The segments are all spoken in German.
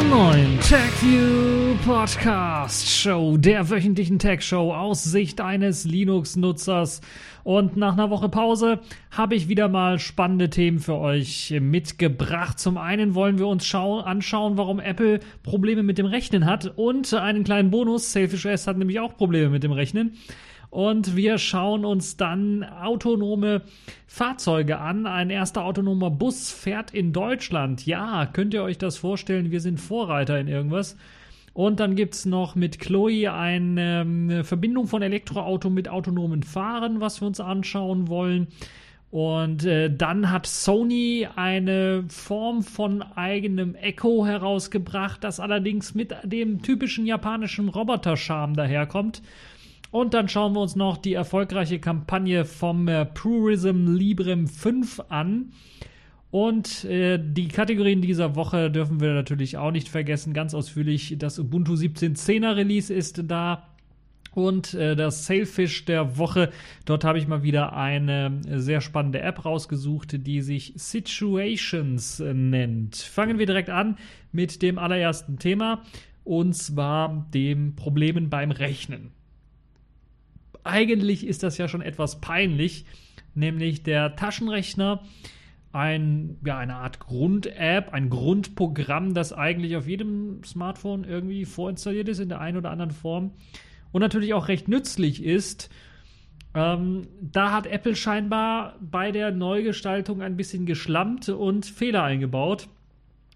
einer neuen TechView Podcast Show, der wöchentlichen Tech Show aus Sicht eines Linux-Nutzers. Und nach einer Woche Pause habe ich wieder mal spannende Themen für euch mitgebracht. Zum einen wollen wir uns anschauen, warum Apple Probleme mit dem Rechnen hat und einen kleinen Bonus. Selfish S hat nämlich auch Probleme mit dem Rechnen. Und wir schauen uns dann autonome Fahrzeuge an. Ein erster autonomer Bus fährt in Deutschland. Ja, könnt ihr euch das vorstellen? Wir sind Vorreiter in irgendwas. Und dann gibt es noch mit Chloe eine, eine Verbindung von Elektroauto mit autonomen Fahren, was wir uns anschauen wollen. Und äh, dann hat Sony eine Form von eigenem Echo herausgebracht, das allerdings mit dem typischen japanischen Roboter-Charme daherkommt. Und dann schauen wir uns noch die erfolgreiche Kampagne vom äh, Purism Librem 5 an. Und äh, die Kategorien dieser Woche dürfen wir natürlich auch nicht vergessen. Ganz ausführlich, das Ubuntu 17.10er Release ist da. Und äh, das Sailfish der Woche. Dort habe ich mal wieder eine sehr spannende App rausgesucht, die sich Situations nennt. Fangen wir direkt an mit dem allerersten Thema. Und zwar dem Problemen beim Rechnen eigentlich ist das ja schon etwas peinlich, nämlich der Taschenrechner, ein, ja, eine Art Grund-App, ein Grundprogramm, das eigentlich auf jedem Smartphone irgendwie vorinstalliert ist in der einen oder anderen Form und natürlich auch recht nützlich ist. Ähm, da hat Apple scheinbar bei der Neugestaltung ein bisschen geschlampt und Fehler eingebaut.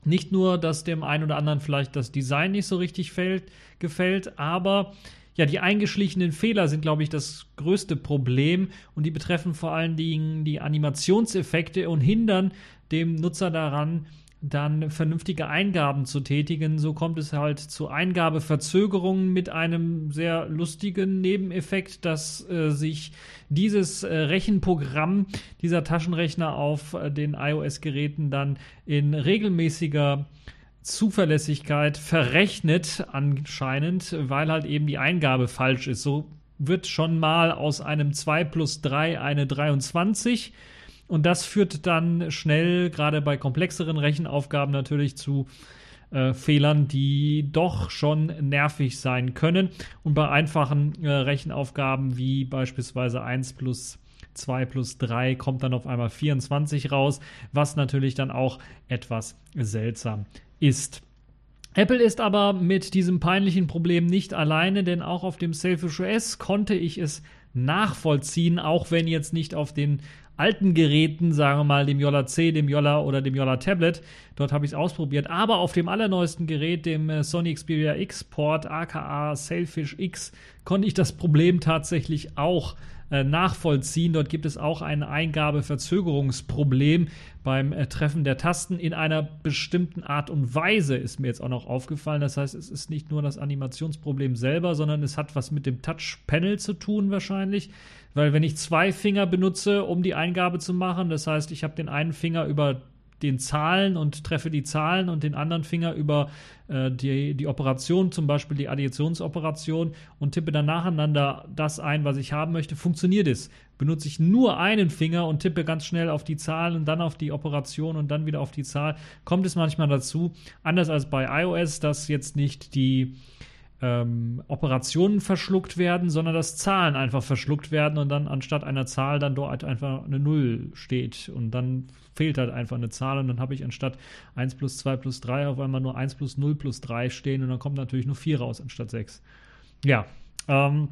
Nicht nur, dass dem einen oder anderen vielleicht das Design nicht so richtig fällt, gefällt, aber ja, die eingeschlichenen Fehler sind, glaube ich, das größte Problem und die betreffen vor allen Dingen die Animationseffekte und hindern dem Nutzer daran, dann vernünftige Eingaben zu tätigen. So kommt es halt zu Eingabeverzögerungen mit einem sehr lustigen Nebeneffekt, dass äh, sich dieses äh, Rechenprogramm, dieser Taschenrechner auf äh, den iOS-Geräten dann in regelmäßiger Zuverlässigkeit verrechnet anscheinend, weil halt eben die Eingabe falsch ist. So wird schon mal aus einem 2 plus 3 eine 23 und das führt dann schnell, gerade bei komplexeren Rechenaufgaben natürlich zu äh, Fehlern, die doch schon nervig sein können. Und bei einfachen äh, Rechenaufgaben wie beispielsweise 1 plus 2 plus 3 kommt dann auf einmal 24 raus, was natürlich dann auch etwas seltsam ist. Apple ist aber mit diesem peinlichen Problem nicht alleine, denn auch auf dem Selfish OS konnte ich es nachvollziehen, auch wenn jetzt nicht auf den alten Geräten, sagen wir mal dem Yola C, dem Yola oder dem Yola Tablet. Dort habe ich es ausprobiert. Aber auf dem allerneuesten Gerät, dem äh, Sony Xperia X Port, aka Sailfish X, konnte ich das Problem tatsächlich auch äh, nachvollziehen. Dort gibt es auch ein Eingabeverzögerungsproblem beim äh, Treffen der Tasten in einer bestimmten Art und Weise, ist mir jetzt auch noch aufgefallen. Das heißt, es ist nicht nur das Animationsproblem selber, sondern es hat was mit dem Touch-Panel zu tun wahrscheinlich. Weil wenn ich zwei Finger benutze, um die Eingabe zu machen, das heißt, ich habe den einen Finger über den Zahlen und treffe die Zahlen und den anderen Finger über äh, die, die Operation, zum Beispiel die Additionsoperation und tippe dann nacheinander das ein, was ich haben möchte, funktioniert es. Benutze ich nur einen Finger und tippe ganz schnell auf die Zahlen und dann auf die Operation und dann wieder auf die Zahl, kommt es manchmal dazu, anders als bei iOS, dass jetzt nicht die ähm, Operationen verschluckt werden, sondern dass Zahlen einfach verschluckt werden und dann anstatt einer Zahl dann dort einfach eine Null steht und dann fehlt halt einfach eine Zahl und dann habe ich anstatt 1 plus 2 plus 3 auf einmal nur 1 plus 0 plus 3 stehen und dann kommt natürlich nur 4 raus anstatt 6. Ja, ähm,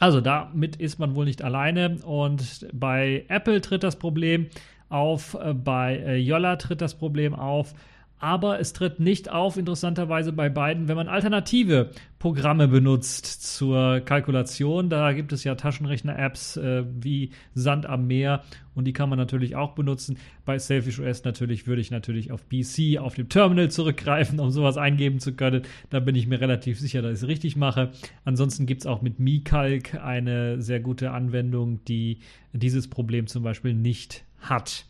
also damit ist man wohl nicht alleine. Und bei Apple tritt das Problem auf, äh, bei äh, Yolla tritt das Problem auf aber es tritt nicht auf, interessanterweise bei beiden, wenn man alternative Programme benutzt zur Kalkulation. Da gibt es ja Taschenrechner-Apps äh, wie Sand am Meer und die kann man natürlich auch benutzen. Bei Selfish OS natürlich würde ich natürlich auf PC, auf dem Terminal zurückgreifen, um sowas eingeben zu können. Da bin ich mir relativ sicher, dass ich es richtig mache. Ansonsten gibt es auch mit MiCalc eine sehr gute Anwendung, die dieses Problem zum Beispiel nicht hat.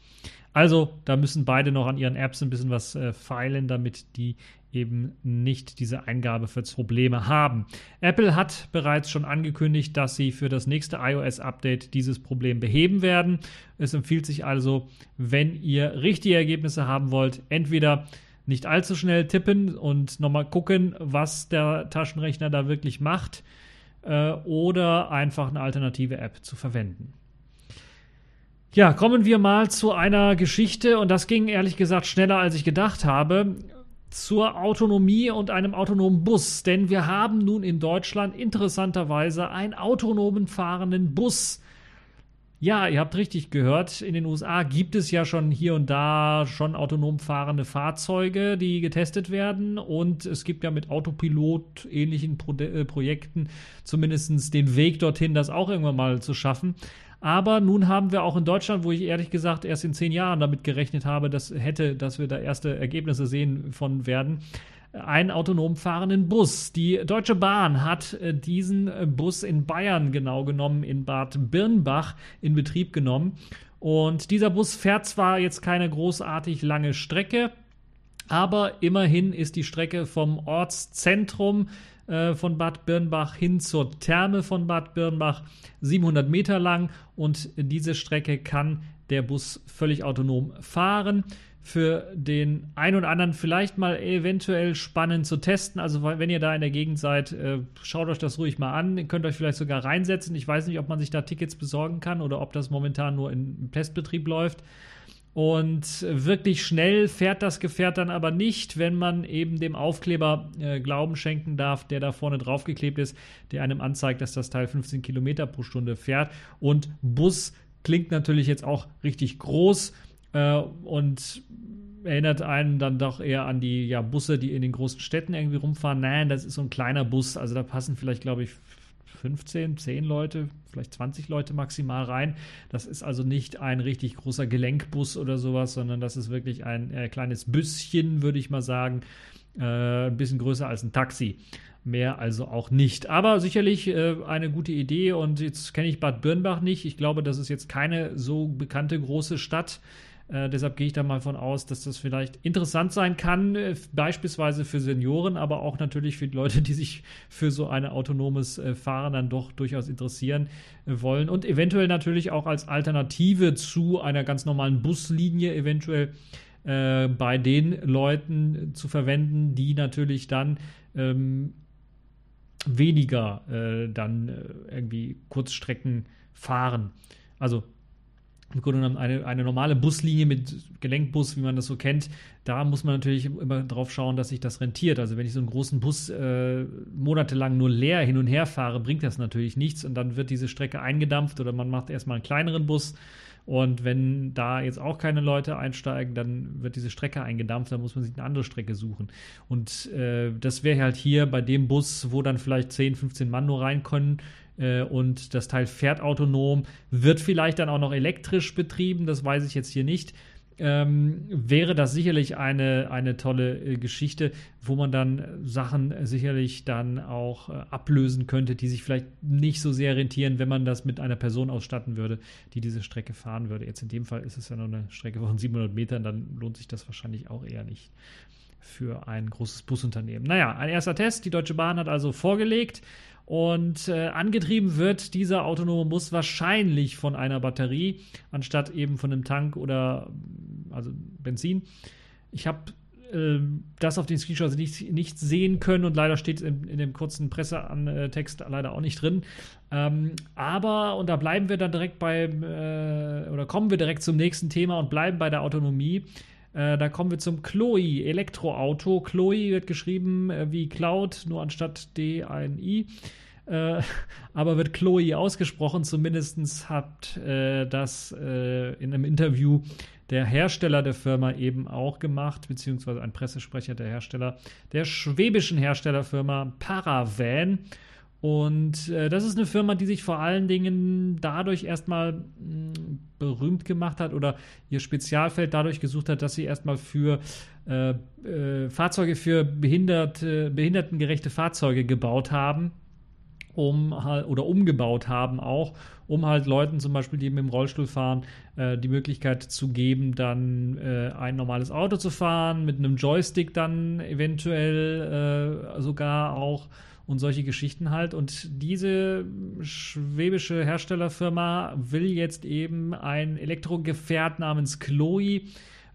Also, da müssen beide noch an ihren Apps ein bisschen was äh, feilen, damit die eben nicht diese Eingabeprobleme haben. Apple hat bereits schon angekündigt, dass sie für das nächste iOS-Update dieses Problem beheben werden. Es empfiehlt sich also, wenn ihr richtige Ergebnisse haben wollt, entweder nicht allzu schnell tippen und nochmal gucken, was der Taschenrechner da wirklich macht äh, oder einfach eine alternative App zu verwenden. Ja, kommen wir mal zu einer Geschichte und das ging ehrlich gesagt schneller, als ich gedacht habe zur Autonomie und einem autonomen Bus. Denn wir haben nun in Deutschland interessanterweise einen autonomen fahrenden Bus. Ja, ihr habt richtig gehört, in den USA gibt es ja schon hier und da schon autonom fahrende Fahrzeuge, die getestet werden. Und es gibt ja mit Autopilot ähnlichen Pro äh, Projekten zumindest den Weg dorthin, das auch irgendwann mal zu schaffen. Aber nun haben wir auch in Deutschland, wo ich ehrlich gesagt erst in zehn Jahren damit gerechnet habe, dass hätte, dass wir da erste Ergebnisse sehen von werden, einen autonom fahrenden Bus. Die Deutsche Bahn hat äh, diesen äh, Bus in Bayern genau genommen, in Bad Birnbach in Betrieb genommen. Und dieser Bus fährt zwar jetzt keine großartig lange Strecke, aber immerhin ist die Strecke vom Ortszentrum äh, von Bad Birnbach hin zur Therme von Bad Birnbach 700 Meter lang und diese Strecke kann der Bus völlig autonom fahren. Für den einen oder anderen vielleicht mal eventuell spannend zu testen. Also wenn ihr da in der Gegend seid, äh, schaut euch das ruhig mal an. Ihr könnt euch vielleicht sogar reinsetzen. Ich weiß nicht, ob man sich da Tickets besorgen kann oder ob das momentan nur im Testbetrieb läuft. Und wirklich schnell fährt das Gefährt dann aber nicht, wenn man eben dem Aufkleber äh, Glauben schenken darf, der da vorne draufgeklebt ist, der einem anzeigt, dass das Teil 15 Kilometer pro Stunde fährt. Und Bus klingt natürlich jetzt auch richtig groß äh, und erinnert einen dann doch eher an die ja, Busse, die in den großen Städten irgendwie rumfahren. Nein, das ist so ein kleiner Bus, also da passen vielleicht, glaube ich, 15, 10 Leute, vielleicht 20 Leute maximal rein. Das ist also nicht ein richtig großer Gelenkbus oder sowas, sondern das ist wirklich ein äh, kleines Büsschen, würde ich mal sagen. Äh, ein bisschen größer als ein Taxi. Mehr also auch nicht. Aber sicherlich äh, eine gute Idee. Und jetzt kenne ich Bad Birnbach nicht. Ich glaube, das ist jetzt keine so bekannte große Stadt. Äh, deshalb gehe ich da mal von aus, dass das vielleicht interessant sein kann, äh, beispielsweise für Senioren, aber auch natürlich für die Leute, die sich für so ein autonomes äh, Fahren dann doch durchaus interessieren äh, wollen und eventuell natürlich auch als Alternative zu einer ganz normalen Buslinie eventuell äh, bei den Leuten zu verwenden, die natürlich dann ähm, weniger äh, dann irgendwie Kurzstrecken fahren. Also im Grunde genommen eine, eine normale Buslinie mit Gelenkbus, wie man das so kennt, da muss man natürlich immer drauf schauen, dass sich das rentiert. Also wenn ich so einen großen Bus äh, monatelang nur leer hin und her fahre, bringt das natürlich nichts und dann wird diese Strecke eingedampft oder man macht erstmal einen kleineren Bus. Und wenn da jetzt auch keine Leute einsteigen, dann wird diese Strecke eingedampft, dann muss man sich eine andere Strecke suchen. Und äh, das wäre halt hier bei dem Bus, wo dann vielleicht 10, 15 Mann nur rein können, äh, und das Teil fährt autonom, wird vielleicht dann auch noch elektrisch betrieben, das weiß ich jetzt hier nicht. Ähm, wäre das sicherlich eine, eine tolle äh, Geschichte, wo man dann Sachen sicherlich dann auch äh, ablösen könnte, die sich vielleicht nicht so sehr rentieren, wenn man das mit einer Person ausstatten würde, die diese Strecke fahren würde. Jetzt in dem Fall ist es ja nur eine Strecke von 700 Metern, dann lohnt sich das wahrscheinlich auch eher nicht für ein großes Busunternehmen. Naja, ein erster Test. Die Deutsche Bahn hat also vorgelegt. Und äh, angetrieben wird dieser autonome Bus wahrscheinlich von einer Batterie, anstatt eben von einem Tank oder also Benzin. Ich habe äh, das auf den Screenshots nicht, nicht sehen können und leider steht es in, in, dem kurzen Pressetext leider auch nicht drin. Ähm, aber, und da bleiben wir dann direkt beim, äh, oder kommen wir direkt zum nächsten Thema und bleiben bei der Autonomie. Äh, da kommen wir zum Chloe Elektroauto. Chloe wird geschrieben äh, wie Cloud, nur anstatt D ein I. Äh, aber wird Chloe ausgesprochen. Zumindest hat äh, das äh, in einem Interview der Hersteller der Firma eben auch gemacht, beziehungsweise ein Pressesprecher der Hersteller, der schwäbischen Herstellerfirma Paravan. Und äh, das ist eine Firma, die sich vor allen Dingen dadurch erstmal mh, hm, berühmt gemacht hat oder ihr Spezialfeld dadurch gesucht hat, dass sie erstmal für äh, äh, Fahrzeuge für behinderte, behindertengerechte Fahrzeuge gebaut haben um halt oder umgebaut haben auch, um halt Leuten zum Beispiel, die mit dem Rollstuhl fahren, äh, die Möglichkeit zu geben, dann äh, ein normales Auto zu fahren, mit einem Joystick dann eventuell äh, sogar auch und solche Geschichten halt. Und diese schwäbische Herstellerfirma will jetzt eben ein Elektrogefährt namens Chloe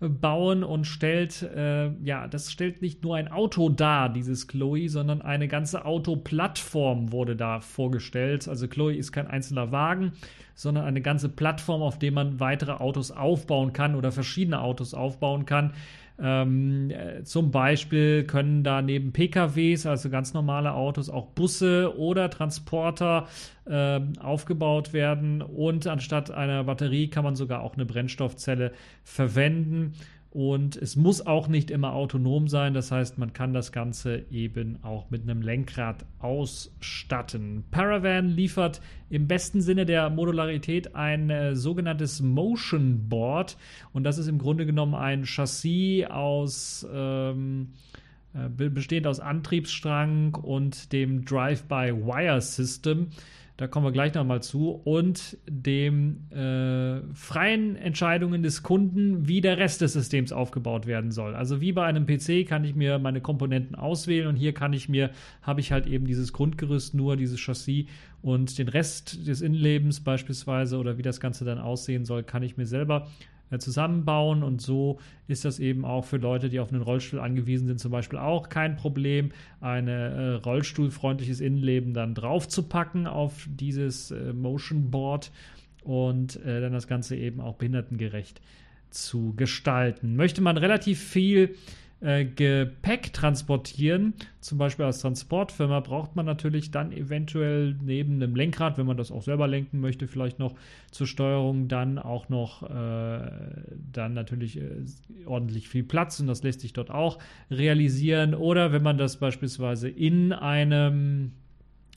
bauen und stellt, äh, ja, das stellt nicht nur ein Auto dar, dieses Chloe, sondern eine ganze Autoplattform wurde da vorgestellt. Also Chloe ist kein einzelner Wagen, sondern eine ganze Plattform, auf der man weitere Autos aufbauen kann oder verschiedene Autos aufbauen kann. Ähm, äh, zum Beispiel können da neben PKWs, also ganz normale Autos, auch Busse oder Transporter äh, aufgebaut werden. Und anstatt einer Batterie kann man sogar auch eine Brennstoffzelle verwenden. Und es muss auch nicht immer autonom sein. Das heißt, man kann das Ganze eben auch mit einem Lenkrad ausstatten. Paravan liefert im besten Sinne der Modularität ein äh, sogenanntes Motion Board. Und das ist im Grunde genommen ein Chassis aus. Ähm, äh, bestehend aus Antriebsstrang und dem Drive-by-Wire-System da kommen wir gleich nochmal zu, und dem äh, freien Entscheidungen des Kunden, wie der Rest des Systems aufgebaut werden soll. Also wie bei einem PC kann ich mir meine Komponenten auswählen und hier kann ich mir, habe ich halt eben dieses Grundgerüst nur, dieses Chassis und den Rest des Innenlebens beispielsweise oder wie das Ganze dann aussehen soll, kann ich mir selber zusammenbauen. Und so ist das eben auch für Leute, die auf einen Rollstuhl angewiesen sind, zum Beispiel auch kein Problem, ein äh, rollstuhlfreundliches Innenleben dann draufzupacken auf dieses äh, Motion Board und äh, dann das Ganze eben auch behindertengerecht zu gestalten. Möchte man relativ viel äh, Gepäck transportieren, zum Beispiel als Transportfirma, braucht man natürlich dann eventuell neben einem Lenkrad, wenn man das auch selber lenken möchte, vielleicht noch zur Steuerung dann auch noch äh, dann natürlich äh, ordentlich viel Platz und das lässt sich dort auch realisieren. Oder wenn man das beispielsweise in einem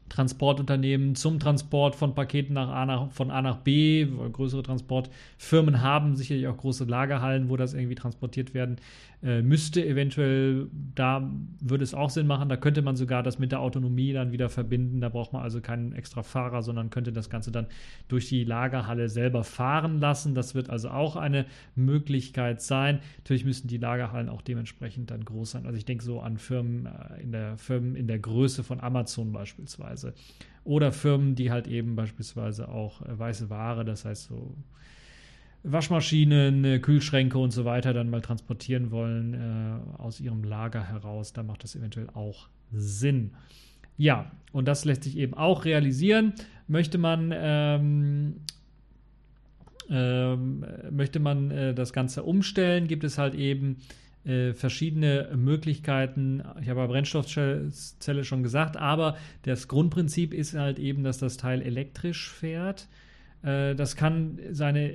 Transportunternehmen zum Transport von Paketen nach A nach, von A nach B. Größere Transportfirmen haben sicherlich auch große Lagerhallen, wo das irgendwie transportiert werden äh, müsste. Eventuell, da würde es auch Sinn machen. Da könnte man sogar das mit der Autonomie dann wieder verbinden. Da braucht man also keinen extra Fahrer, sondern könnte das Ganze dann durch die Lagerhalle selber fahren lassen. Das wird also auch eine Möglichkeit sein. Natürlich müssen die Lagerhallen auch dementsprechend dann groß sein. Also ich denke so an Firmen äh, in der Firmen in der Größe von Amazon beispielsweise. Oder Firmen, die halt eben beispielsweise auch äh, weiße Ware, das heißt so Waschmaschinen, Kühlschränke und so weiter dann mal transportieren wollen äh, aus ihrem Lager heraus, dann macht das eventuell auch Sinn. Ja, und das lässt sich eben auch realisieren. Möchte man ähm, ähm, möchte man äh, das Ganze umstellen, gibt es halt eben äh, verschiedene Möglichkeiten. Ich habe bei Brennstoffzelle schon gesagt, aber das Grundprinzip ist halt eben, dass das Teil elektrisch fährt. Äh, das kann seine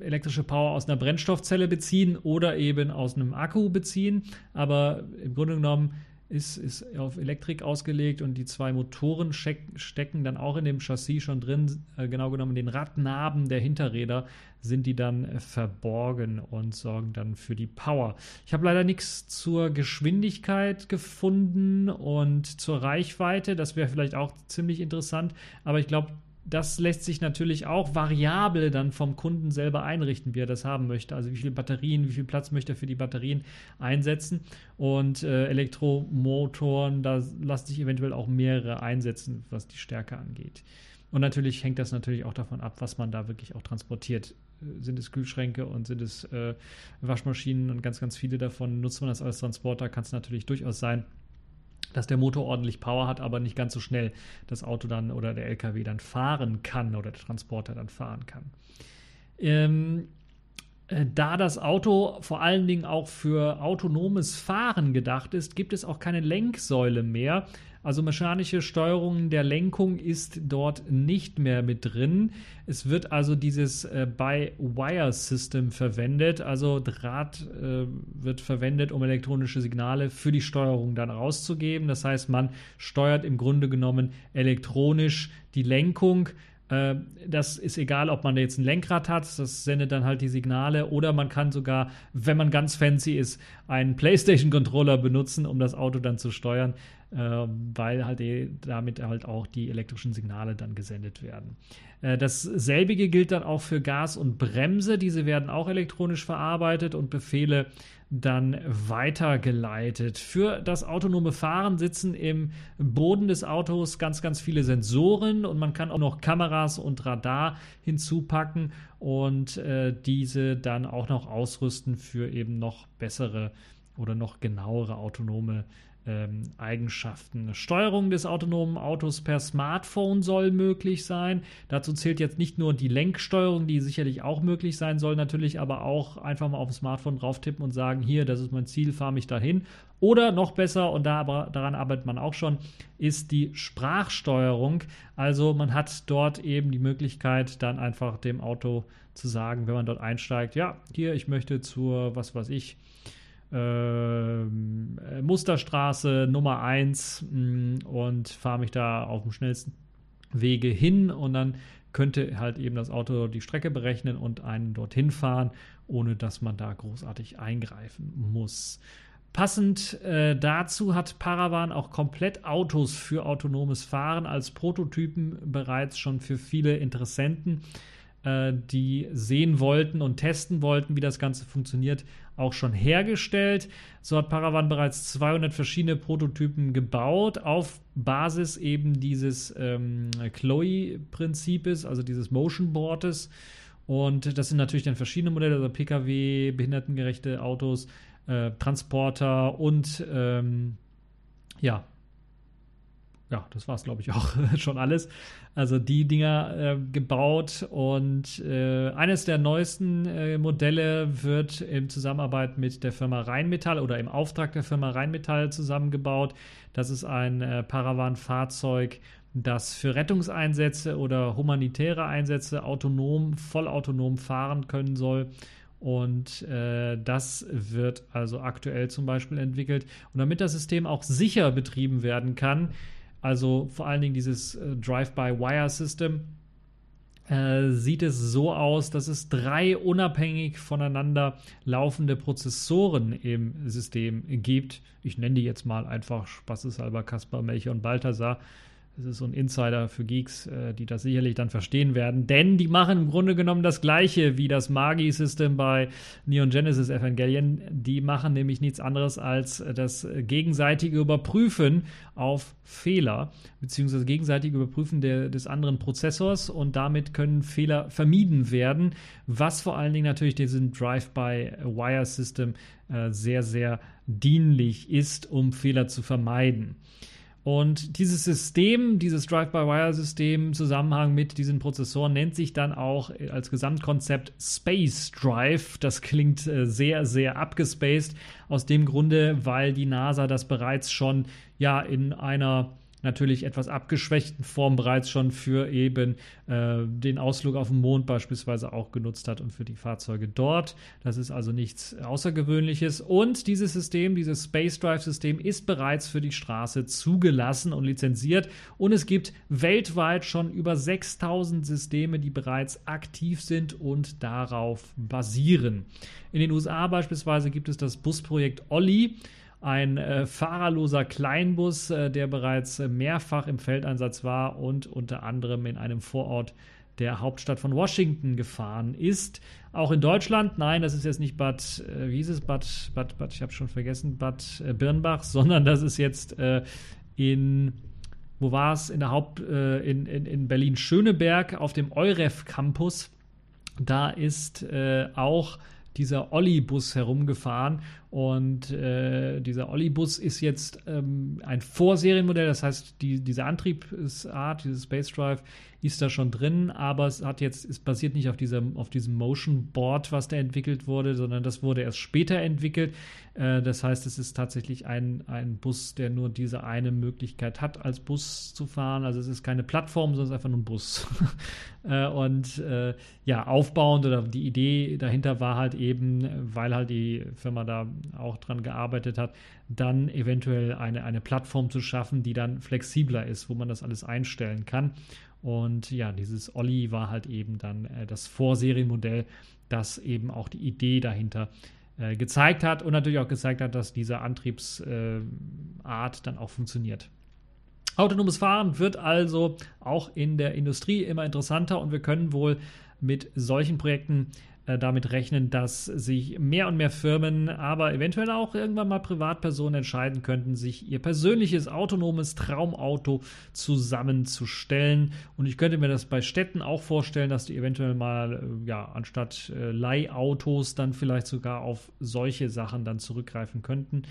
elektrische Power aus einer Brennstoffzelle beziehen oder eben aus einem Akku beziehen. Aber im Grunde genommen ist, ist auf Elektrik ausgelegt und die zwei Motoren stecken dann auch in dem Chassis schon drin. Äh, genau genommen, in den Radnaben der Hinterräder sind die dann äh, verborgen und sorgen dann für die Power. Ich habe leider nichts zur Geschwindigkeit gefunden und zur Reichweite. Das wäre vielleicht auch ziemlich interessant, aber ich glaube, das lässt sich natürlich auch variabel dann vom Kunden selber einrichten, wie er das haben möchte. Also wie viele Batterien, wie viel Platz möchte er für die Batterien einsetzen. Und äh, Elektromotoren, da lassen sich eventuell auch mehrere einsetzen, was die Stärke angeht. Und natürlich hängt das natürlich auch davon ab, was man da wirklich auch transportiert. Sind es Kühlschränke und sind es äh, Waschmaschinen und ganz, ganz viele davon nutzt man das als Transporter, kann es natürlich durchaus sein, dass der Motor ordentlich Power hat, aber nicht ganz so schnell das Auto dann oder der LKW dann fahren kann oder der Transporter dann fahren kann. Ähm, äh, da das Auto vor allen Dingen auch für autonomes Fahren gedacht ist, gibt es auch keine Lenksäule mehr. Also mechanische Steuerung der Lenkung ist dort nicht mehr mit drin. Es wird also dieses äh, By-Wire-System verwendet. Also Draht äh, wird verwendet, um elektronische Signale für die Steuerung dann rauszugeben. Das heißt, man steuert im Grunde genommen elektronisch die Lenkung äh, das ist egal, ob man jetzt ein Lenkrad hat, das sendet dann halt die Signale oder man kann sogar, wenn man ganz fancy ist, einen PlayStation-Controller benutzen, um das Auto dann zu steuern, weil halt damit halt auch die elektrischen Signale dann gesendet werden. Äh, dasselbige gilt dann auch für Gas und Bremse. Diese werden auch elektronisch verarbeitet und Befehle dann weitergeleitet. Für das autonome Fahren sitzen im Boden des Autos ganz, ganz viele Sensoren und man kann auch noch Kameras und Radar hinzupacken und äh, diese dann auch noch ausrüsten für eben noch bessere oder noch genauere autonome ähm, Eigenschaften. Steuerung des autonomen Autos per Smartphone soll möglich sein. Dazu zählt jetzt nicht nur die Lenksteuerung, die sicherlich auch möglich sein soll, natürlich aber auch einfach mal auf dem Smartphone drauf tippen und sagen, hier, das ist mein Ziel, fahre mich dahin. Oder noch besser, und da aber, daran arbeitet man auch schon, ist die Sprachsteuerung. Also man hat dort eben die Möglichkeit, dann einfach dem Auto zu sagen, wenn man dort einsteigt, ja, hier, ich möchte zur, was weiß ich, äh, Musterstraße Nummer 1 mm, und fahre mich da auf dem schnellsten Wege hin und dann könnte halt eben das Auto die Strecke berechnen und einen dorthin fahren, ohne dass man da großartig eingreifen muss. Passend äh, dazu hat Paravan auch komplett Autos für autonomes Fahren als Prototypen bereits schon für viele Interessenten äh, die sehen wollten und testen wollten, wie das Ganze funktioniert, auch schon hergestellt. So hat Paravan bereits 200 verschiedene Prototypen gebaut auf Basis eben dieses ähm, Chloe-Prinzips, also dieses Motion Boards. Und das sind natürlich dann verschiedene Modelle, also Pkw, behindertengerechte Autos, äh, Transporter und ähm, ja, ja, das war es, glaube ich, auch schon alles. Also die Dinger äh, gebaut und äh, eines der neuesten äh, Modelle wird in Zusammenarbeit mit der Firma Rheinmetall oder im Auftrag der Firma Rheinmetall zusammengebaut. Das ist ein äh, Paravan-Fahrzeug, das für Rettungseinsätze oder humanitäre Einsätze autonom, vollautonom fahren können soll. Und äh, das wird also aktuell zum Beispiel entwickelt. Und damit das System auch sicher betrieben werden kann, also vor allen Dingen dieses äh, Drive-by-Wire-System äh, sieht es so aus, dass es drei unabhängig voneinander laufende Prozessoren im System gibt. Ich nenne die jetzt mal einfach spaßeshalber Kaspar, Melcher und Balthasar. Das ist so ein Insider für Geeks, äh, die das sicherlich dann verstehen werden, denn die machen im Grunde genommen das gleiche wie das Magi-System bei Neon Genesis Evangelion. Die machen nämlich nichts anderes als das gegenseitige Überprüfen auf Fehler, beziehungsweise gegenseitige Überprüfen der, des anderen Prozessors und damit können Fehler vermieden werden, was vor allen Dingen natürlich diesem Drive-by-Wire-System äh, sehr, sehr dienlich ist, um Fehler zu vermeiden. Und dieses System, dieses Drive-by-Wire-System im Zusammenhang mit diesen Prozessoren nennt sich dann auch als Gesamtkonzept Space Drive. Das klingt äh, sehr, sehr abgespaced. Aus dem Grunde, weil die NASA das bereits schon ja in einer natürlich etwas abgeschwächten Form bereits schon für eben äh, den Ausflug auf den Mond beispielsweise auch genutzt hat und für die Fahrzeuge dort. Das ist also nichts Außergewöhnliches. Und dieses System, dieses Space Drive System ist bereits für die Straße zugelassen und lizenziert. Und es gibt weltweit schon über 6000 Systeme, die bereits aktiv sind und darauf basieren. In den USA beispielsweise gibt es das Busprojekt Olli ein äh, fahrerloser Kleinbus, äh, der bereits äh, mehrfach im Feldeinsatz war und unter anderem in einem Vorort der Hauptstadt von Washington gefahren ist. Auch in Deutschland, nein, das ist jetzt nicht Bad, äh, wie hieß es, Bad, Bad, Bad ich habe schon vergessen, Bad äh, Birnbach, sondern das ist jetzt äh, in, wo war es, in der Haupt, in, in, in Berlin-Schöneberg auf dem Euref Campus. Da ist auch dieser Olli-Bus herumgefahren. Und äh, dieser Olli-Bus ist jetzt ähm, ein Vorserienmodell, das heißt, die, diese Antriebsart, dieses Space Drive, ist da schon drin, aber es hat jetzt, es basiert nicht auf diesem, auf diesem Motion Board, was da entwickelt wurde, sondern das wurde erst später entwickelt. Äh, das heißt, es ist tatsächlich ein, ein Bus, der nur diese eine Möglichkeit hat, als Bus zu fahren. Also es ist keine Plattform, sondern es ist einfach nur ein Bus. äh, und äh, ja, aufbauend oder die Idee dahinter war halt eben, weil halt die Firma da auch dran gearbeitet hat, dann eventuell eine, eine Plattform zu schaffen, die dann flexibler ist, wo man das alles einstellen kann. Und ja, dieses Olli war halt eben dann äh, das Vorserienmodell, das eben auch die Idee dahinter äh, gezeigt hat und natürlich auch gezeigt hat, dass diese Antriebsart dann auch funktioniert. Autonomes Fahren wird also auch in der Industrie immer interessanter und wir können wohl mit solchen Projekten äh, damit rechnen, dass sich mehr und mehr Firmen, aber eventuell auch irgendwann mal Privatpersonen entscheiden könnten, sich ihr persönliches autonomes Traumauto zusammenzustellen. Und ich könnte mir das bei Städten auch vorstellen, dass die eventuell mal, äh, ja, anstatt äh, Leihautos dann vielleicht sogar auf solche Sachen dann zurückgreifen könnten.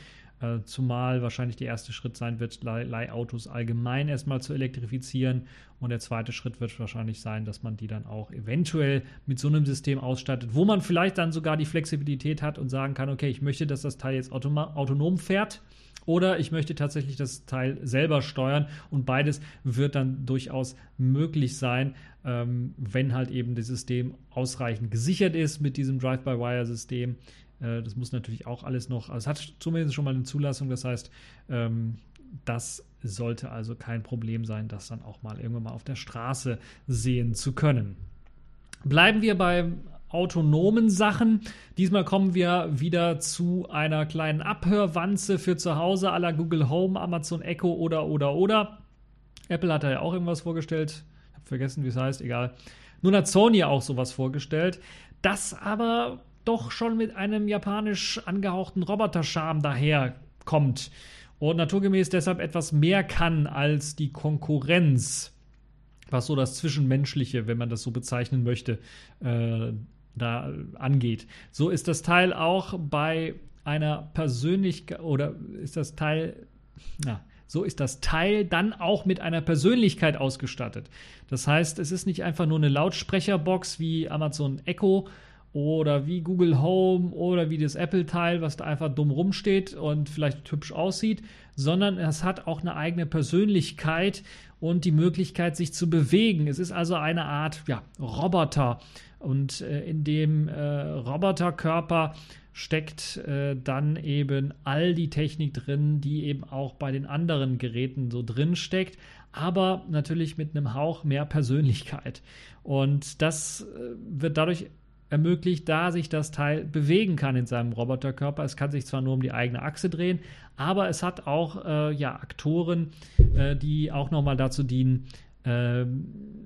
Äh, zumal wahrscheinlich der erste Schritt sein wird, Leihautos allgemein erstmal zu elektrifizieren. Und der zweite Schritt wird wahrscheinlich sein, dass man die dann auch eventuell mit so einem System ausstattet, wo man vielleicht dann sogar die Flexibilität hat und sagen kann, okay, ich möchte, dass das Teil jetzt autonom fährt. Oder ich möchte tatsächlich das Teil selber steuern und beides wird dann durchaus möglich sein, ähm, wenn halt eben das System ausreichend gesichert ist mit diesem Drive-by-Wire-System. Äh, das muss natürlich auch alles noch, also es hat zumindest schon mal eine Zulassung, das heißt, ähm, das sollte also kein Problem sein, das dann auch mal irgendwann mal auf der Straße sehen zu können. Bleiben wir bei autonomen Sachen. Diesmal kommen wir wieder zu einer kleinen Abhörwanze für zu Hause aller Google Home, Amazon Echo oder oder oder. Apple hat da ja auch irgendwas vorgestellt. Ich habe vergessen, wie es heißt, egal. Nun hat Sony auch sowas vorgestellt. Das aber doch schon mit einem japanisch angehauchten Roboterscharm daherkommt und naturgemäß deshalb etwas mehr kann als die Konkurrenz, was so das Zwischenmenschliche, wenn man das so bezeichnen möchte, äh, da angeht. So ist das Teil auch bei einer Persönlichkeit oder ist das Teil, na, so ist das Teil dann auch mit einer Persönlichkeit ausgestattet. Das heißt, es ist nicht einfach nur eine Lautsprecherbox wie Amazon Echo, oder wie Google Home oder wie das Apple-Teil, was da einfach dumm rumsteht und vielleicht hübsch aussieht, sondern es hat auch eine eigene Persönlichkeit und die Möglichkeit, sich zu bewegen. Es ist also eine Art ja, Roboter und äh, in dem äh, Roboterkörper steckt äh, dann eben all die Technik drin, die eben auch bei den anderen Geräten so drin steckt, aber natürlich mit einem Hauch mehr Persönlichkeit. Und das äh, wird dadurch ermöglicht, da sich das Teil bewegen kann in seinem Roboterkörper. Es kann sich zwar nur um die eigene Achse drehen, aber es hat auch äh, ja, Aktoren, äh, die auch nochmal dazu dienen, äh,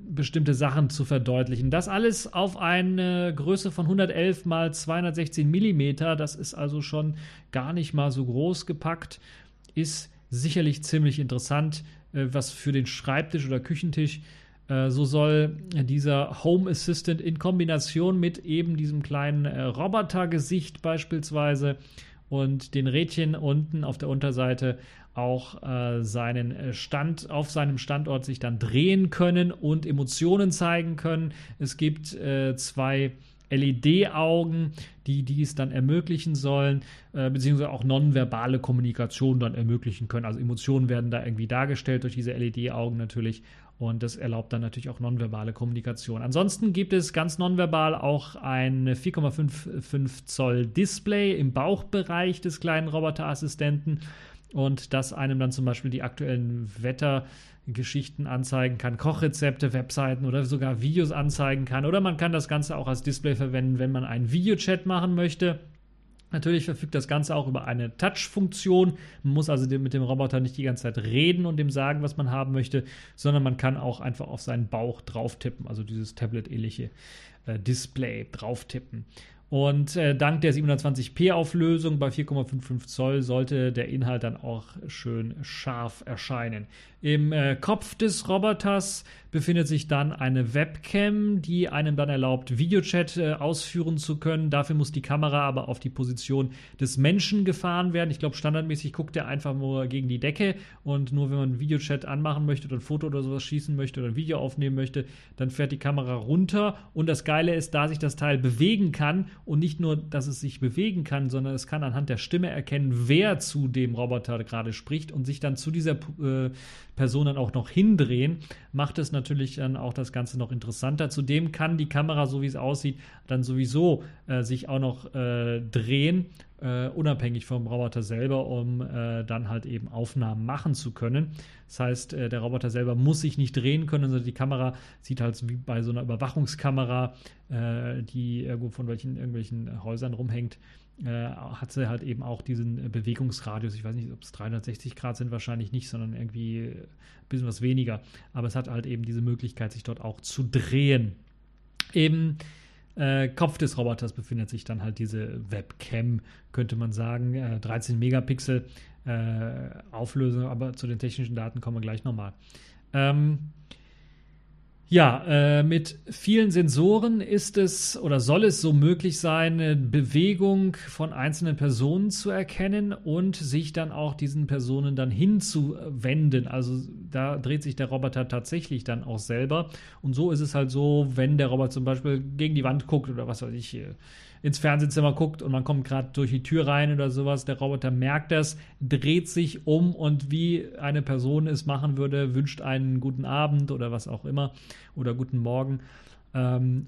bestimmte Sachen zu verdeutlichen. Das alles auf eine Größe von 111 mal 216 Millimeter, das ist also schon gar nicht mal so groß gepackt, ist sicherlich ziemlich interessant, äh, was für den Schreibtisch oder Küchentisch äh, so soll dieser Home Assistant in Kombination mit eben diesem kleinen äh, Robotergesicht beispielsweise und den Rädchen unten auf der Unterseite auch äh, seinen äh, Stand auf seinem Standort sich dann drehen können und Emotionen zeigen können. Es gibt äh, zwei LED-Augen, die dies dann ermöglichen sollen, äh, beziehungsweise auch nonverbale Kommunikation dann ermöglichen können. Also Emotionen werden da irgendwie dargestellt durch diese LED-Augen natürlich und das erlaubt dann natürlich auch nonverbale Kommunikation. Ansonsten gibt es ganz nonverbal auch ein 4,55 Zoll Display im Bauchbereich des kleinen Roboterassistenten und das einem dann zum Beispiel die aktuellen Wettergeschichten anzeigen kann, Kochrezepte, Webseiten oder sogar Videos anzeigen kann. Oder man kann das Ganze auch als Display verwenden, wenn man einen Videochat machen möchte. Natürlich verfügt das Ganze auch über eine Touch-Funktion. Man muss also mit dem Roboter nicht die ganze Zeit reden und dem sagen, was man haben möchte, sondern man kann auch einfach auf seinen Bauch drauf tippen, also dieses Tablet-ähnliche äh, Display drauf tippen. Und äh, dank der 720p-Auflösung bei 4,55 Zoll sollte der Inhalt dann auch schön scharf erscheinen. Im äh, Kopf des Roboters befindet sich dann eine Webcam, die einem dann erlaubt, Videochat äh, ausführen zu können. Dafür muss die Kamera aber auf die Position des Menschen gefahren werden. Ich glaube, standardmäßig guckt er einfach nur gegen die Decke und nur wenn man Videochat anmachen möchte oder ein Foto oder sowas schießen möchte oder ein Video aufnehmen möchte, dann fährt die Kamera runter. Und das Geile ist, da sich das Teil bewegen kann und nicht nur, dass es sich bewegen kann, sondern es kann anhand der Stimme erkennen, wer zu dem Roboter gerade spricht und sich dann zu dieser äh, Person dann auch noch hindrehen, macht es natürlich dann auch das Ganze noch interessanter. Zudem kann die Kamera, so wie es aussieht, dann sowieso äh, sich auch noch äh, drehen, äh, unabhängig vom Roboter selber, um äh, dann halt eben Aufnahmen machen zu können. Das heißt, äh, der Roboter selber muss sich nicht drehen können, sondern die Kamera sieht halt wie bei so einer Überwachungskamera, äh, die irgendwo von welchen, irgendwelchen Häusern rumhängt, hat sie halt eben auch diesen Bewegungsradius. Ich weiß nicht, ob es 360 Grad sind, wahrscheinlich nicht, sondern irgendwie ein bisschen was weniger. Aber es hat halt eben diese Möglichkeit, sich dort auch zu drehen. Im äh, Kopf des Roboters befindet sich dann halt diese Webcam, könnte man sagen. Äh, 13 Megapixel äh, Auflösung, aber zu den technischen Daten kommen wir gleich nochmal. Ähm, ja, äh, mit vielen Sensoren ist es oder soll es so möglich sein, Bewegung von einzelnen Personen zu erkennen und sich dann auch diesen Personen dann hinzuwenden. Also da dreht sich der Roboter tatsächlich dann auch selber. Und so ist es halt so, wenn der Roboter zum Beispiel gegen die Wand guckt oder was weiß ich, ins Fernsehzimmer guckt und man kommt gerade durch die Tür rein oder sowas, der Roboter merkt das, dreht sich um und wie eine Person es machen würde, wünscht einen guten Abend oder was auch immer oder guten Morgen. Ähm,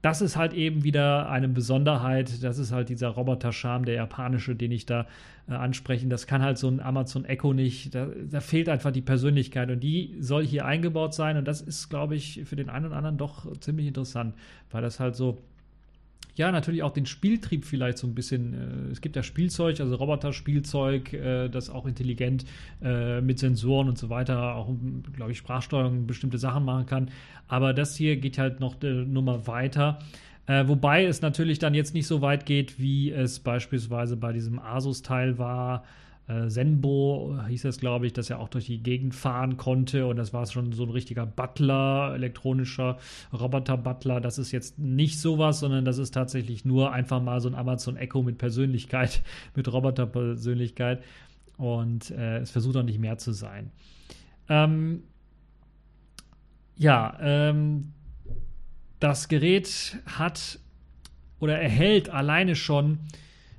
das ist halt eben wieder eine Besonderheit. Das ist halt dieser Roboter-Charme, der japanische, den ich da äh, anspreche. Das kann halt so ein Amazon Echo nicht. Da, da, fehlt einfach die Persönlichkeit und die soll hier eingebaut sein. Und das ist, glaube ich, für den einen oder anderen doch ziemlich interessant, weil das halt so ja, natürlich auch den Spieltrieb vielleicht so ein bisschen. Äh, es gibt ja Spielzeug, also Roboter-Spielzeug, äh, das auch intelligent äh, mit Sensoren und so weiter, auch, glaube ich, Sprachsteuerung bestimmte Sachen machen kann. Aber das hier geht halt noch eine Nummer weiter. Äh, wobei es natürlich dann jetzt nicht so weit geht, wie es beispielsweise bei diesem Asus-Teil war äh, Zenbo hieß das, glaube ich, dass er auch durch die Gegend fahren konnte und das war schon so ein richtiger Butler, elektronischer Roboter-Butler. Das ist jetzt nicht sowas, sondern das ist tatsächlich nur einfach mal so ein Amazon Echo mit Persönlichkeit, mit Roboter-Persönlichkeit und äh, es versucht auch nicht mehr zu sein. Ähm, ja, ähm, das Gerät hat oder erhält alleine schon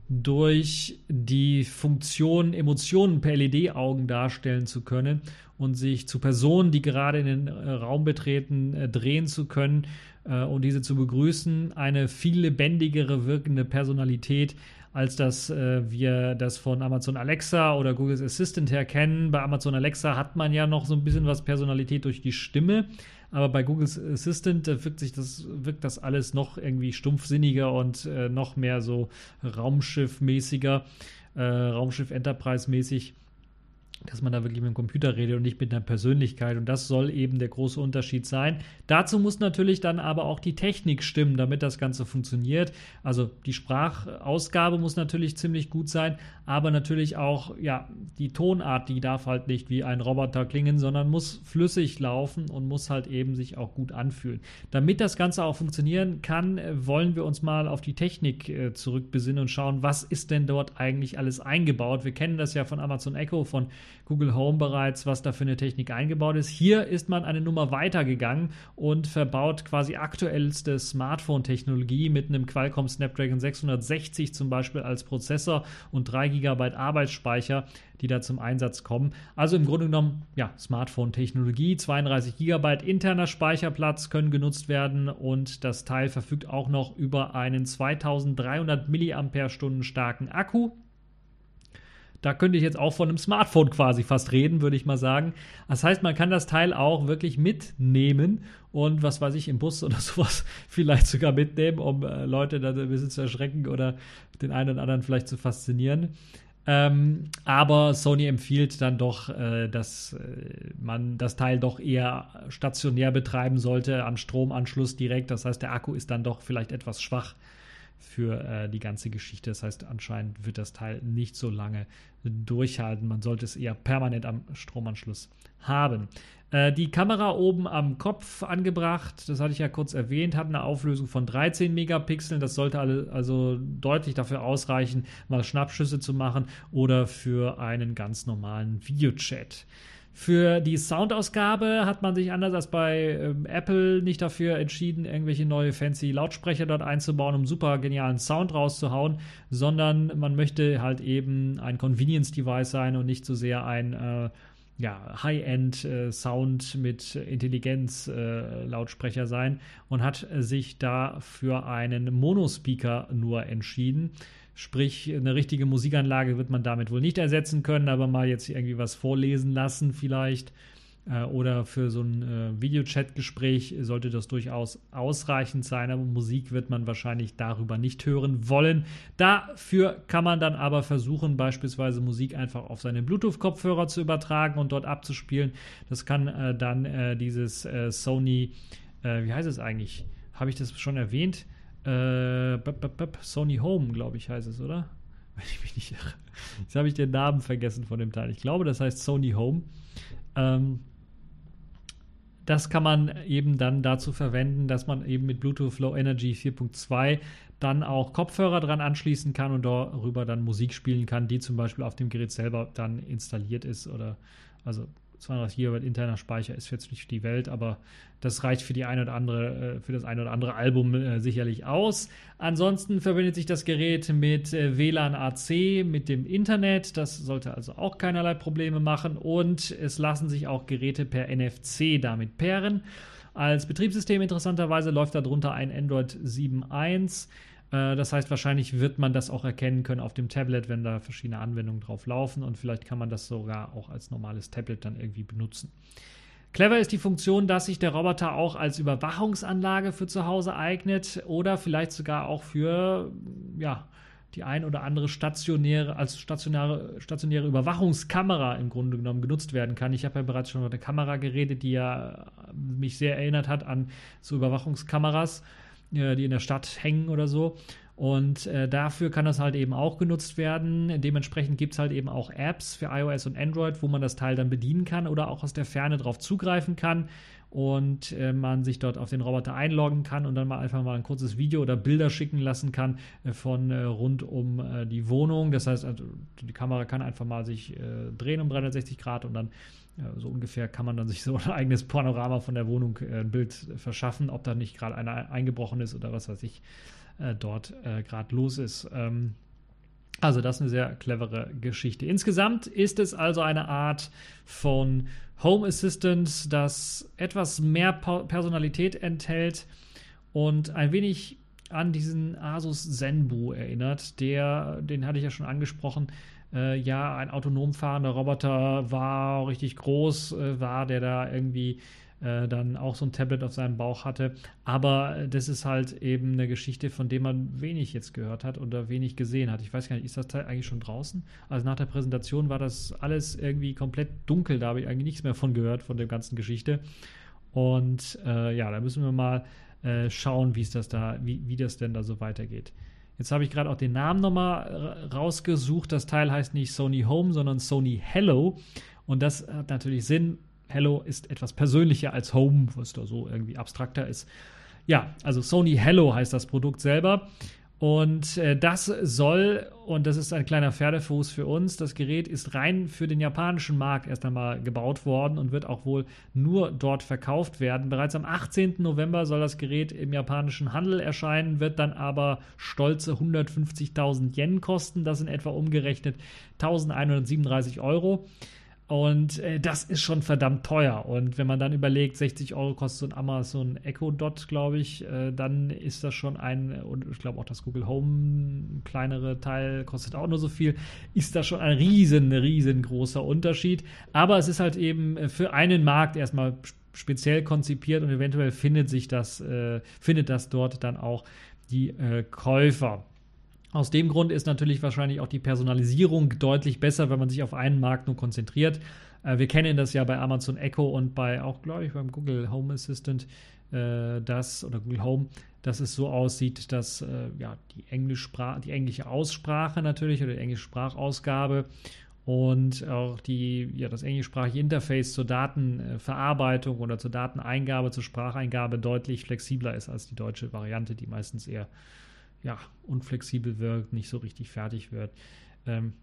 durch die Funktion, Emotionen per LED-Augen darstellen zu können und sich zu Personen, die gerade in den äh, Raum betreten, äh, drehen zu können äh, und diese zu begrüßen, eine viel lebendigere wirkende Personalität, als dass wir das von Amazon Alexa oder Google's Assistant her kennen. Bei Amazon Alexa hat man ja noch so ein bisschen was Personalität durch die Stimme. Aber bei Google's Assistant wirkt sich das, wirkt das alles noch irgendwie stumpfsinniger und äh, noch mehr so Raumschiff-mäßiger, äh, Raumschiff Enterprise-mäßig dass man da wirklich mit dem Computer redet und nicht mit einer Persönlichkeit. Und das soll eben der große Unterschied sein. Dazu muss natürlich dann aber auch die Technik stimmen, damit das Ganze funktioniert. Also die Sprachausgabe muss natürlich ziemlich gut sein, aber natürlich auch, ja, die Tonart, die darf halt nicht wie ein Roboter klingen, sondern muss flüssig laufen und muss halt eben sich auch gut anfühlen. Damit das Ganze auch funktionieren kann, wollen wir uns mal auf die Technik äh, zurückbesinnen und schauen, was ist denn dort eigentlich alles eingebaut. Wir kennen das ja von Amazon Echo, von Google Home bereits, was da für eine Technik eingebaut ist. Hier ist man eine Nummer weiter gegangen und verbaut quasi aktuellste Smartphone-Technologie mit einem Qualcomm Snapdragon 660 zum Beispiel als Prozessor und 3 GB Arbeitsspeicher, die da zum Einsatz kommen. Also im Grunde genommen, ja, Smartphone-Technologie, 32 GB interner Speicherplatz können genutzt werden und das Teil verfügt auch noch über einen 2300 mAh starken Akku da könnte ich jetzt auch von einem Smartphone quasi fast reden, würde ich mal sagen. Das heißt, man kann das Teil auch wirklich mitnehmen und was weiß ich, im Bus oder sowas vielleicht sogar mitnehmen, um äh, Leute da ein bisschen zu erschrecken oder den einen oder anderen vielleicht zu faszinieren. Ähm, aber Sony empfiehlt dann doch, äh, dass äh, man das Teil doch eher stationär betreiben sollte, am Stromanschluss direkt. Das heißt, der Akku ist dann doch vielleicht etwas schwach für äh, die ganze Geschichte. Das heißt, anscheinend wird das Teil nicht so lange durchhalten. Man sollte es eher permanent am Stromanschluss haben. Äh, die Kamera oben am Kopf angebracht, das hatte ich ja kurz erwähnt, hat eine Auflösung von 13 Megapixeln. Das sollte alle, also deutlich dafür ausreichen, mal Schnappschüsse zu machen oder für einen ganz normalen Videochat. Für die Soundausgabe hat man sich anders als bei ähm, Apple nicht dafür entschieden, irgendwelche neue fancy Lautsprecher dort einzubauen, um super genialen Sound rauszuhauen, sondern man möchte halt eben ein Convenience-Device sein und nicht so sehr ein äh, ja, High-End-Sound äh, mit Intelligenz-Lautsprecher äh, sein und hat sich da für einen Monospeaker nur entschieden. Sprich, eine richtige Musikanlage wird man damit wohl nicht ersetzen können, aber mal jetzt irgendwie was vorlesen lassen vielleicht. äh, oder für so ein äh, Videochat-Gespräch sollte das durchaus ausreichend sein, aber Musik wird man wahrscheinlich darüber nicht hören wollen. Dafür kann man dann aber versuchen, beispielsweise Musik einfach auf seine Bluetooth-Kopfhörer zu übertragen und dort abzuspielen. Das kann äh, dann äh, dieses Sony, wie heißt es eigentlich? Habe ich das schon erwähnt? Sony Home, glaube ich, heißt es, oder? Wenn ich mich nicht irre. Jetzt habe ich den Namen vergessen von dem Teil. Ich glaube, das heißt Sony Home. Ähm, das kann man eben dann dazu verwenden, dass man eben mit Bluetooth Low Energy 4.2 dann auch Kopfhörer dran anschließen kann und darüber dann Musik spielen kann, die zum Beispiel auf dem Gerät selber dann installiert ist oder also 200 GB interner Speicher ist jetzt nicht die Welt, aber das reicht für die eine oder andere, äh, für das eine oder andere Album äh, sicherlich aus. Ansonsten verbindet sich das Gerät mit äh, WLAN AC, mit dem Internet. Das sollte also auch keinerlei Probleme machen. Und es lassen sich auch Geräte per NFC damit pairen. Als Betriebssystem interessanterweise läuft darunter ein Android 7.1. Äh, das heißt, wahrscheinlich wird man das auch erkennen können auf dem Tablet, wenn da verschiedene Anwendungen drauf laufen und vielleicht kann man das sogar auch als normales Tablet dann irgendwie benutzen. Clever ist die Funktion, dass sich der Roboter auch als Überwachungsanlage für zu Hause eignet oder vielleicht sogar auch für ja, die ein oder andere stationäre, als stationäre, stationäre Überwachungskamera im Grunde genommen genutzt werden kann. Ich habe ja bereits schon über eine Kamera geredet, die ja mich sehr erinnert hat an so Überwachungskameras äh, die in der Stadt hängen oder so. Und äh, dafür kann das halt eben auch genutzt werden. Dementsprechend gibt es halt eben auch Apps für iOS und Android, wo man das Teil dann bedienen kann oder auch aus der Ferne drauf zugreifen kann und äh, man sich dort auf den Roboter einloggen kann und dann mal einfach mal ein kurzes Video oder Bilder schicken lassen kann äh, von äh, rund um äh, die Wohnung. Das heißt, also, die Kamera kann einfach mal sich drehen um 360 Grad und dann so ungefähr kann man dann sich so ein eigenes Panorama von der Wohnung, äh, ein Bild verschaffen, ob da nicht gerade einer eingebrochen ist oder was weiß ich äh, dort äh, gerade los ist. Ähm, also das ist eine sehr clevere Geschichte. Insgesamt ist es also eine Art von Home Assistant, das etwas mehr Personalität enthält und ein wenig an diesen Asus Zenbu erinnert. Der, den hatte ich ja schon angesprochen, äh, ja, ein autonom fahrender Roboter war richtig groß, äh, war, der da irgendwie äh, dann auch so ein Tablet auf seinem Bauch hatte. Aber das ist halt eben eine Geschichte, von der man wenig jetzt gehört hat oder wenig gesehen hat. Ich weiß gar nicht, ist das Teil eigentlich schon draußen? Also nach der Präsentation war das alles irgendwie komplett dunkel, da habe ich eigentlich nichts mehr von gehört, von der ganzen Geschichte. Und äh, ja, da müssen wir mal äh, schauen, wie es das da, wie, wie das denn da so weitergeht. Jetzt habe ich gerade auch den Namen nochmal rausgesucht. Das Teil heißt nicht Sony Home, sondern Sony Hello. Und das hat natürlich Sinn. Hello ist etwas persönlicher als Home, was da so irgendwie abstrakter ist. Ja, also Sony Hello heißt das Produkt selber. Und äh, das soll, und das ist ein kleiner Pferdefuß für uns, das Gerät ist rein für den japanischen Markt erst einmal gebaut worden und wird auch wohl nur dort verkauft werden. Bereits am 18. November soll das Gerät im japanischen Handel erscheinen, wird dann aber stolze 150.000 Yen kosten. Das sind etwa umgerechnet 1137 Euro. Und äh, das ist schon verdammt teuer. Und wenn man dann überlegt, 60 Euro kostet so ein Amazon Echo Dot, glaube ich, äh, dann ist das schon ein, und ich glaube auch das Google Home kleinere Teil kostet auch nur so viel, ist das schon ein riesen, riesengroßer Unterschied. Aber es ist halt eben äh, für einen Markt erstmal speziell konzipiert und eventuell findet sich das, äh, findet das dort dann auch die äh, Käufer. Aus dem Grund ist natürlich wahrscheinlich auch die Personalisierung deutlich besser, wenn man sich auf einen Markt nur konzentriert. Äh, wir kennen das ja bei Amazon Echo und bei auch, glaube ich, beim Google Home Assistant, äh, das oder Google Home, dass es so aussieht, dass äh, ja, die, Englischsprache, die englische Aussprache natürlich oder die englische Sprachausgabe und auch die, ja, das englischsprachige Interface zur Datenverarbeitung oder zur Dateneingabe, zur Spracheingabe deutlich flexibler ist als die deutsche Variante, die meistens eher ja, unflexibel wirkt, nicht so richtig fertig wird. Ähm,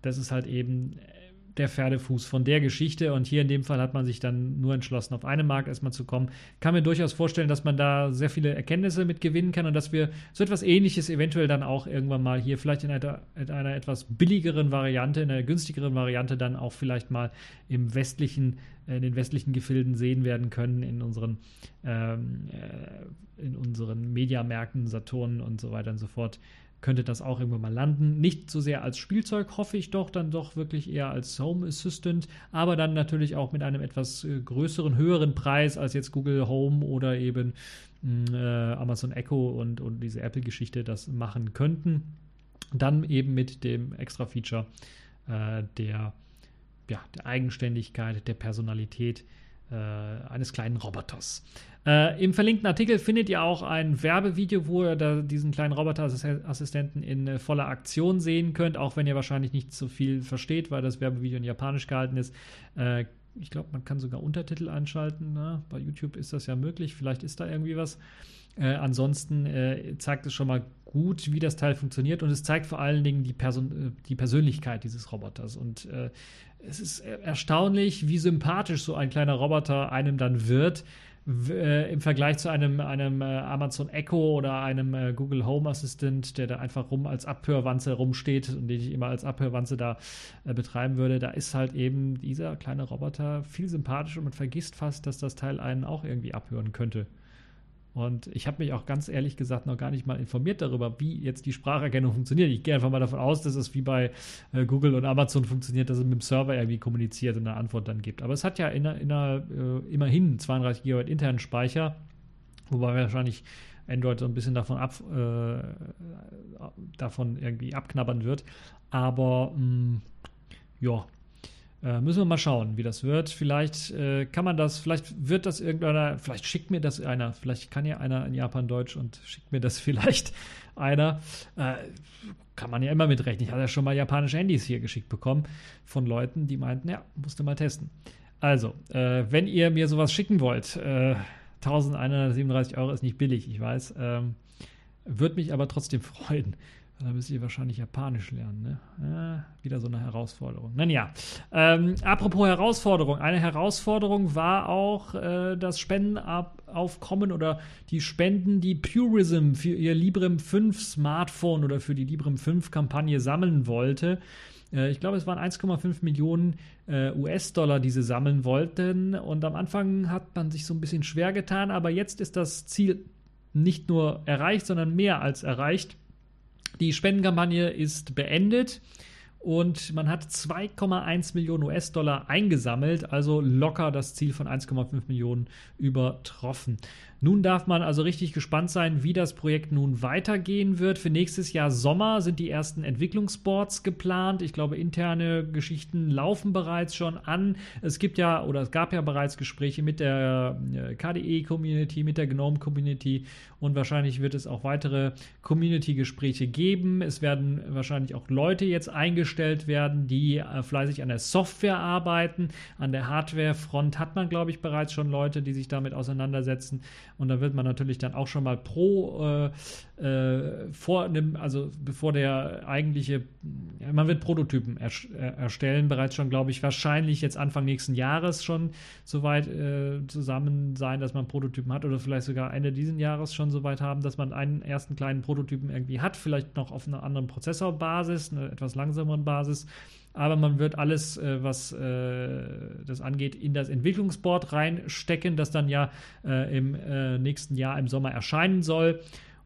das ist halt eben der Pferdefuß von der Geschichte. Und hier in dem Fall hat man sich dann nur entschlossen, auf einen Markt erstmal zu kommen. Kann mir durchaus vorstellen, dass man da sehr viele Erkenntnisse mit gewinnen kann und dass wir so etwas Ähnliches eventuell dann auch irgendwann mal hier vielleicht in einer, in einer etwas billigeren Variante, in einer günstigeren Variante dann auch vielleicht mal im westlichen, äh, in den westlichen Gefilden sehen werden können, in unseren, ähm, äh, in unseren Mediamärkten, Saturn und so weiter und so fort könnte das auch irgendwann mal landen. Nicht so sehr als Spielzeug, hoffe ich doch, dann doch wirklich eher als Home Assistant, aber dann natürlich auch mit einem etwas äh, größeren, höheren Preis als jetzt Google Home oder eben mm, äh, Amazon Echo und, und diese Apple-Geschichte das machen könnten. Dann eben mit dem extra Feature äh, der, ja, der Eigenständigkeit, der Personalität äh, eines kleinen Roboters. Äh, Im verlinkten Artikel findet ihr auch ein Werbevideo, wo ihr da diesen kleinen Roboterassistenten in äh, voller Aktion sehen könnt, auch wenn ihr wahrscheinlich nicht so viel versteht, weil das Werbevideo in Japanisch gehalten ist. Äh, ich glaube, man kann sogar Untertitel einschalten. Ne? Bei YouTube ist das ja möglich. Vielleicht ist da irgendwie was. Äh, ansonsten äh, zeigt es schon mal gut, wie das Teil funktioniert und es zeigt vor allen Dingen die, Person, äh, die Persönlichkeit dieses Roboters. Und äh, es ist erstaunlich, wie sympathisch so ein kleiner Roboter einem dann wird. Äh, im Vergleich zu einem, einem äh, Amazon Echo oder einem äh, Google Home Assistant, der da einfach rum als Abhörwanze rumsteht und den ich immer als Abhörwanze da betreiben würde, da ist halt eben dieser kleine Roboter viel sympathischer und man vergisst fast, dass das Teil einen auch irgendwie abhören könnte. Und ich habe mich auch ganz ehrlich gesagt noch gar nicht mal informiert darüber, wie jetzt die Spracherkennung funktioniert. Ich gehe einfach mal davon aus, dass es wie bei äh, Google und Amazon funktioniert, dass es mit dem Server irgendwie kommuniziert und eine Antwort dann gibt. Aber es hat ja in, in äh, immerhin 32 GB internen Speicher, wobei wahrscheinlich Android so ein bisschen davon ab, äh, davon irgendwie abknabbern wird. Aber mh, mm, ja, äh, müssen wir mal schauen, wie das wird. Vielleicht äh, kann man das, vielleicht wird das irgendeiner, vielleicht schickt mir das einer, vielleicht kann ja einer in Japan Deutsch und schickt mir das vielleicht einer. Äh, kann man ja immer mitrechnen. Ich hatte ja schon mal japanische Handys hier geschickt bekommen von Leuten, die meinten, ja, musste mal testen. Also, äh, wenn ihr mir sowas schicken wollt, 1137 äh, Euro ist nicht billig, ich weiß. Ähm, würde mich aber trotzdem freuen. Da müsst ihr wahrscheinlich Japanisch lernen. Ne? Ja, wieder so eine Herausforderung. Nun ja. Ähm, apropos Herausforderung. Eine Herausforderung war auch äh, das Spendenaufkommen oder die Spenden, die Purism für ihr Librem 5 Smartphone oder für die Librem 5 Kampagne sammeln wollte. Äh, ich glaube, es waren 1,5 Millionen äh, US-Dollar, die sie sammeln wollten. Und am Anfang hat man sich so ein bisschen schwer getan, aber jetzt ist das Ziel nicht nur erreicht, sondern mehr als erreicht. Die Spendenkampagne ist beendet und man hat 2,1 Millionen US-Dollar eingesammelt, also locker das Ziel von 1,5 Millionen übertroffen. Nun darf man also richtig gespannt sein, wie das Projekt nun weitergehen wird. Für nächstes Jahr Sommer sind die ersten Entwicklungsboards geplant. Ich glaube, interne Geschichten laufen bereits schon an. Es gibt ja oder es gab ja bereits Gespräche mit der äh, KDE-Community, mit der GNOME-Community und wahrscheinlich wird es auch weitere Community-Gespräche geben. Es werden wahrscheinlich auch Leute jetzt eingestellt werden, die äh, fleißig an der Software arbeiten. An der Hardware-Front hat man, glaube ich, bereits schon Leute, die sich damit auseinandersetzen. Und da wird man natürlich dann auch schon mal pro äh, vor einem, also bevor der eigentliche, ja, man wird Prototypen er, äh, erstellen, bereits schon, glaube ich, wahrscheinlich jetzt Anfang nächsten Jahres schon soweit äh, zusammen sein, dass man Prototypen hat oder vielleicht sogar Ende dieses Jahres schon soweit haben, dass man einen ersten kleinen Prototypen irgendwie hat, vielleicht noch auf einer anderen Prozessorbasis, einer etwas langsameren Basis aber man wird alles, äh, was äh, das angeht, in das Entwicklungsboard reinstecken, das dann ja äh, im äh, nächsten Jahr im Sommer erscheinen soll.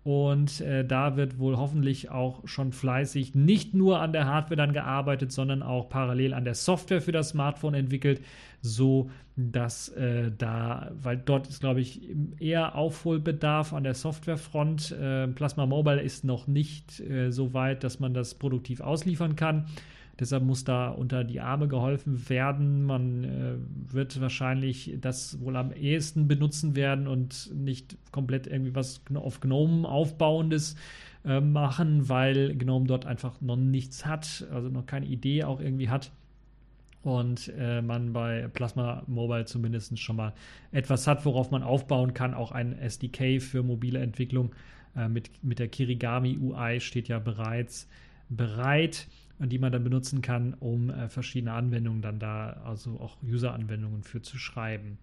Und äh, da wird wohl hoffentlich auch schon fleißig nicht nur an der Hardware dann gearbeitet, sondern auch parallel an der Software für das Smartphone entwickelt, so dass äh, da, weil dort ist, glaube ich, eher Aufholbedarf an der Softwarefront. Äh, Plasma Mobile ist noch nicht äh, so weit, dass man das produktiv ausliefern kann. Deshalb muss da unter die Arme geholfen werden. Man äh, wird wahrscheinlich das wohl am ehesten benutzen werden und nicht komplett irgendwie was auf GNOME aufbauendes äh, machen, weil GNOME dort einfach noch nichts hat, also noch keine Idee auch irgendwie hat. Und äh, man bei Plasma Mobile zumindest schon mal etwas hat, worauf man aufbauen kann. Auch ein SDK für mobile Entwicklung äh, mit, mit der Kirigami UI steht ja bereits bereit die man dann benutzen kann, um äh, verschiedene Anwendungen dann da, also auch User-Anwendungen für zu schreiben.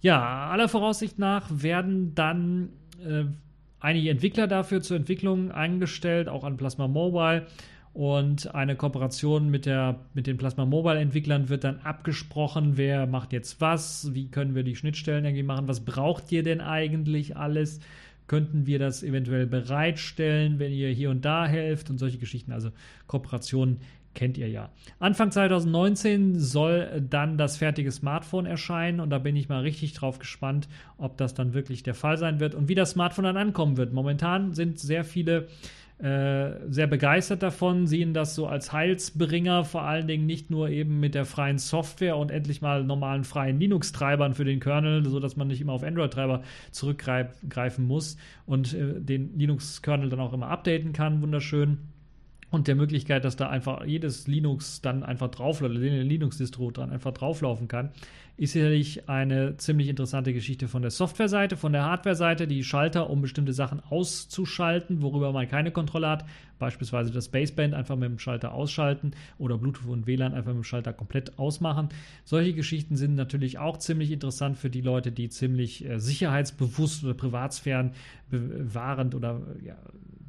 Ja, aller Voraussicht nach werden dann äh, einige Entwickler dafür zur Entwicklung eingestellt, auch an Plasma Mobile. Und eine Kooperation mit, der, mit den Plasma Mobile Entwicklern wird dann abgesprochen, wer macht jetzt was, wie können wir die Schnittstellen irgendwie machen, was braucht ihr denn eigentlich alles? Könnten wir das eventuell bereitstellen, wenn ihr hier und da helft und solche Geschichten. Also Kooperationen kennt ihr ja. Anfang 2019 soll dann das fertige Smartphone erscheinen und da bin ich mal richtig drauf gespannt, ob das dann wirklich der Fall sein wird und wie das Smartphone dann ankommen wird. Momentan sind sehr viele sehr begeistert davon, sehen das so als Heilsbringer, vor allen Dingen nicht nur eben mit der freien Software und endlich mal normalen freien Linux-Treibern für den Kernel, sodass man nicht immer auf Android-Treiber zurückgreifen muss und äh, den Linux-Kernel dann auch immer updaten kann, wunderschön und der Möglichkeit, dass da einfach jedes Linux dann einfach drauf, oder Linux-Distro dann einfach drauflaufen kann, ist sicherlich eine ziemlich interessante Geschichte von der Software-Seite, von der Hardware-Seite, die Schalter, um bestimmte Sachen auszuschalten, worüber man keine Kontrolle hat, beispielsweise das Baseband einfach mit dem Schalter ausschalten oder Bluetooth und WLAN einfach mit dem Schalter komplett ausmachen. Solche Geschichten sind natürlich auch ziemlich interessant für die Leute, die ziemlich äh, sicherheitsbewusst oder privatsphären bewahrend oder ja,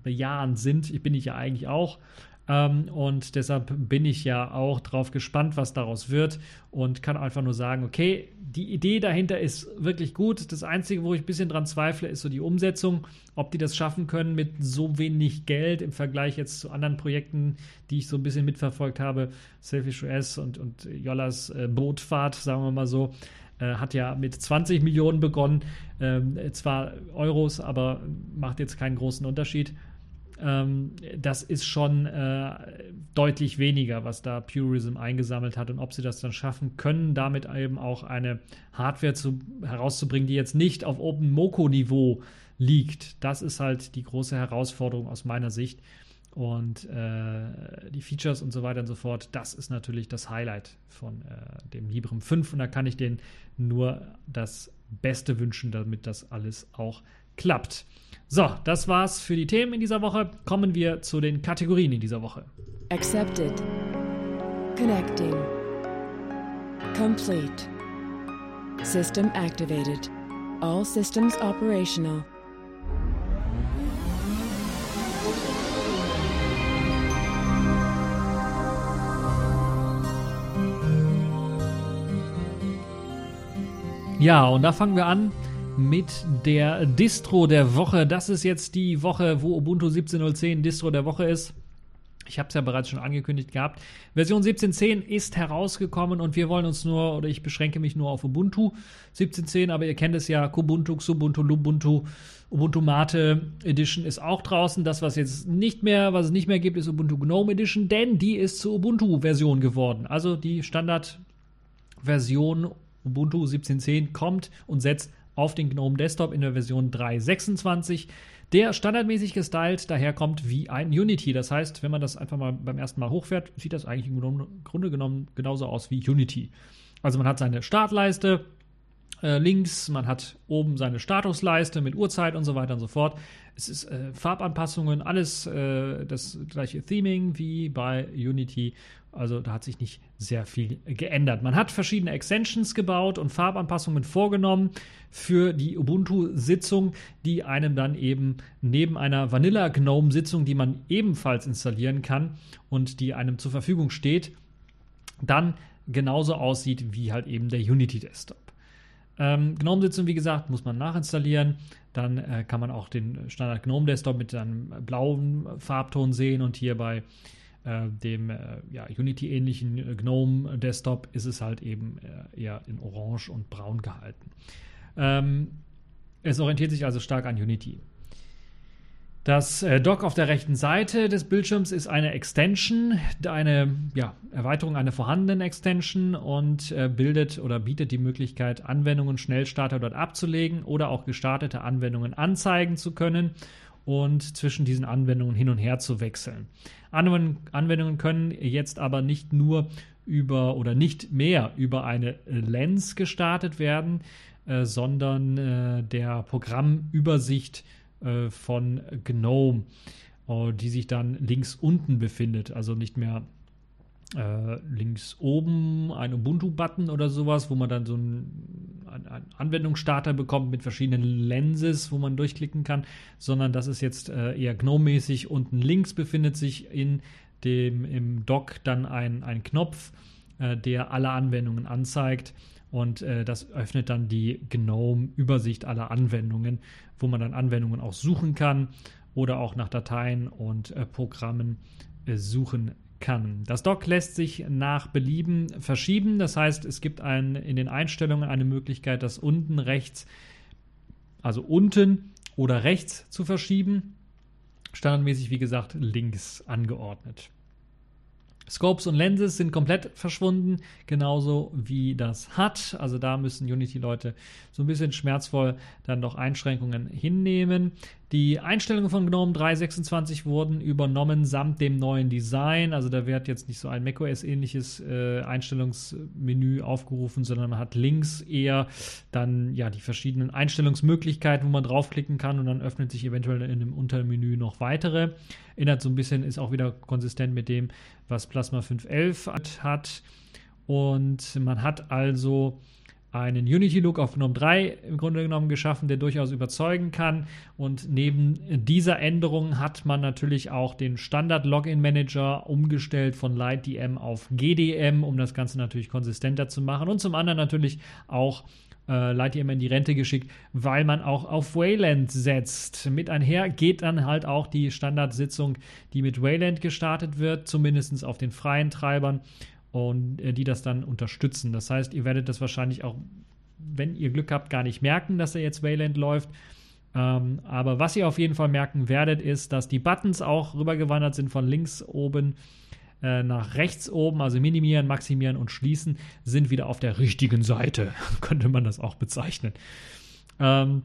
bejahend sind. Ich bin ich ja eigentlich auch. Ähm, und deshalb bin ich ja auch drauf gespannt, was daraus wird und kann einfach nur sagen, okay, die Idee dahinter ist wirklich gut. Das Einzige, wo ich ein bisschen dran zweifle, ist so die Umsetzung, ob die das schaffen können mit so wenig Geld im Vergleich jetzt zu anderen Projekten, die ich so ein bisschen mitverfolgt habe, Selfish OS und, und Jollas äh, Bootfahrt, sagen wir mal so äh, hat ja mit 20 Millionen begonnen. Ähm, zwar Euros, aber macht jetzt keinen großen Unterschied. Ähm, das ist schon äh, deutlich weniger, was da Purism eingesammelt hat und ob sie das dann schaffen können, damit eben auch eine Hardware zu, herauszubringen, die jetzt nicht auf Open Moco Niveau liegt. Das ist halt die große Herausforderung aus meiner Sicht. Und äh, die Features und so weiter und so fort, das ist natürlich das Highlight von äh, dem Librem 5. Und da kann ich denen nur das Beste wünschen, damit das alles auch klappt. So, das war's für die Themen in dieser Woche. Kommen wir zu den Kategorien in dieser Woche. Accepted. Connecting. Complete. System activated. All systems operational. Ja, und da fangen wir an mit der Distro der Woche. Das ist jetzt die Woche, wo Ubuntu 17.010 Distro der Woche ist. Ich habe es ja bereits schon angekündigt gehabt. Version 17.10 ist herausgekommen und wir wollen uns nur, oder ich beschränke mich nur auf Ubuntu 17.10, aber ihr kennt es ja, Kubuntu, Xubuntu, Lubuntu, Ubuntu Mate Edition ist auch draußen. Das, was jetzt nicht mehr, was es nicht mehr gibt, ist Ubuntu Gnome Edition, denn die ist zur Ubuntu-Version geworden. Also die Standardversion Ubuntu 17.10 kommt und setzt auf den GNOME Desktop in der Version 3.26, der standardmäßig gestylt daherkommt wie ein Unity. Das heißt, wenn man das einfach mal beim ersten Mal hochfährt, sieht das eigentlich im Grunde genommen genauso aus wie Unity. Also man hat seine Startleiste, äh, links, man hat oben seine Statusleiste mit Uhrzeit und so weiter und so fort. Es ist äh, Farbanpassungen, alles äh, das gleiche Theming wie bei Unity. Also da hat sich nicht sehr viel geändert. Man hat verschiedene Extensions gebaut und Farbanpassungen vorgenommen für die Ubuntu-Sitzung, die einem dann eben neben einer Vanilla GNOME-Sitzung, die man ebenfalls installieren kann und die einem zur Verfügung steht, dann genauso aussieht wie halt eben der Unity Desktop. Ähm, GNOME-Sitzung, wie gesagt, muss man nachinstallieren. Dann äh, kann man auch den Standard GNOME Desktop mit einem blauen Farbton sehen und hier bei äh, dem äh, ja, Unity-ähnlichen äh, GNOME Desktop ist es halt eben äh, eher in Orange und Braun gehalten. Ähm, es orientiert sich also stark an Unity. Das Dock auf der rechten Seite des Bildschirms ist eine Extension, eine ja, Erweiterung einer vorhandenen Extension und bildet oder bietet die Möglichkeit, Anwendungen Schnellstarter dort abzulegen oder auch gestartete Anwendungen anzeigen zu können und zwischen diesen Anwendungen hin und her zu wechseln. Anwendungen können jetzt aber nicht nur über oder nicht mehr über eine Lens gestartet werden, äh, sondern äh, der Programmübersicht äh, von GNOME, äh, die sich dann links unten befindet, also nicht mehr äh, links oben ein Ubuntu-Button oder sowas, wo man dann so einen, einen, Anwendungsstarter bekommt mit verschiedenen Lenses, wo man durchklicken kann, sondern das ist jetzt äh, eher GNOME-mäßig. Unten links befindet sich in dem, im Dock dann ein, ein Knopf, äh, der alle Anwendungen anzeigt Und äh, das öffnet dann die GNOME-Übersicht aller Anwendungen, wo man dann Anwendungen auch suchen kann oder auch nach Dateien und äh, Programmen äh, suchen kann. Das Dock lässt sich nach Belieben verschieben. Das heißt, es gibt ein, in den Einstellungen eine Möglichkeit, das unten rechts, also unten oder rechts zu verschieben. Standardmäßig, wie gesagt, links angeordnet. Scopes und Lenses sind komplett verschwunden, genauso wie das HUD. Also da müssen Unity-Leute so ein bisschen schmerzvoll dann doch Einschränkungen hinnehmen. Die Einstellungen von GNOME 3.26 wurden übernommen samt dem neuen Design. Also da wird jetzt nicht so ein macOS-ähnliches äh, Einstellungsmenü aufgerufen, sondern man hat links eher dann ja die verschiedenen Einstellungsmöglichkeiten, wo man draufklicken kann und dann öffnet sich eventuell in dem Untermenü noch weitere. Erinnert so ein bisschen, ist auch wieder konsistent mit dem, was Plasma 5.11 hat. Und man hat also einen Unity-Look auf GNOME 3 im Grunde genommen geschaffen, der durchaus überzeugen kann. Und neben dieser Änderung hat man natürlich auch den Standard-Login-Manager umgestellt von LightDM auf GDM, um das Ganze natürlich konsistenter zu machen. Und zum anderen natürlich auch äh, LightDM in die Rente geschickt, weil man auch auf Wayland setzt. Mit einher geht dann halt auch die Standardsitzung, die mit Wayland gestartet wird, zumindest auf den freien Treibern und äh, die das dann unterstützen. Das heißt, ihr werdet das wahrscheinlich auch, wenn ihr Glück habt, gar nicht merken, dass er jetzt Wayland läuft. Ähm, aber was ihr auf jeden Fall merken werdet, ist, dass die Buttons auch rübergewandert sind von links oben äh, nach rechts oben, also minimieren, maximieren und schließen, sind wieder auf der richtigen Seite, könnte man das auch bezeichnen. Ähm,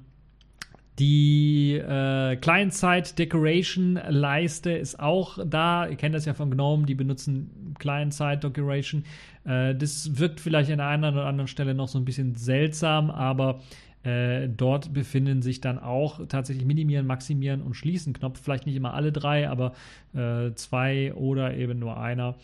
die äh, Client-Side-Decoration-Leiste ist auch da. Ihr kennt das ja von GNOME, die benutzen Client-Side-Decoration. Äh, das wirkt vielleicht an einer oder anderen Stelle noch so ein bisschen seltsam, aber äh, dort befinden sich dann auch tatsächlich Minimieren, Maximieren und Schließen Knopf. Vielleicht nicht immer alle drei, aber äh, zwei oder eben nur einer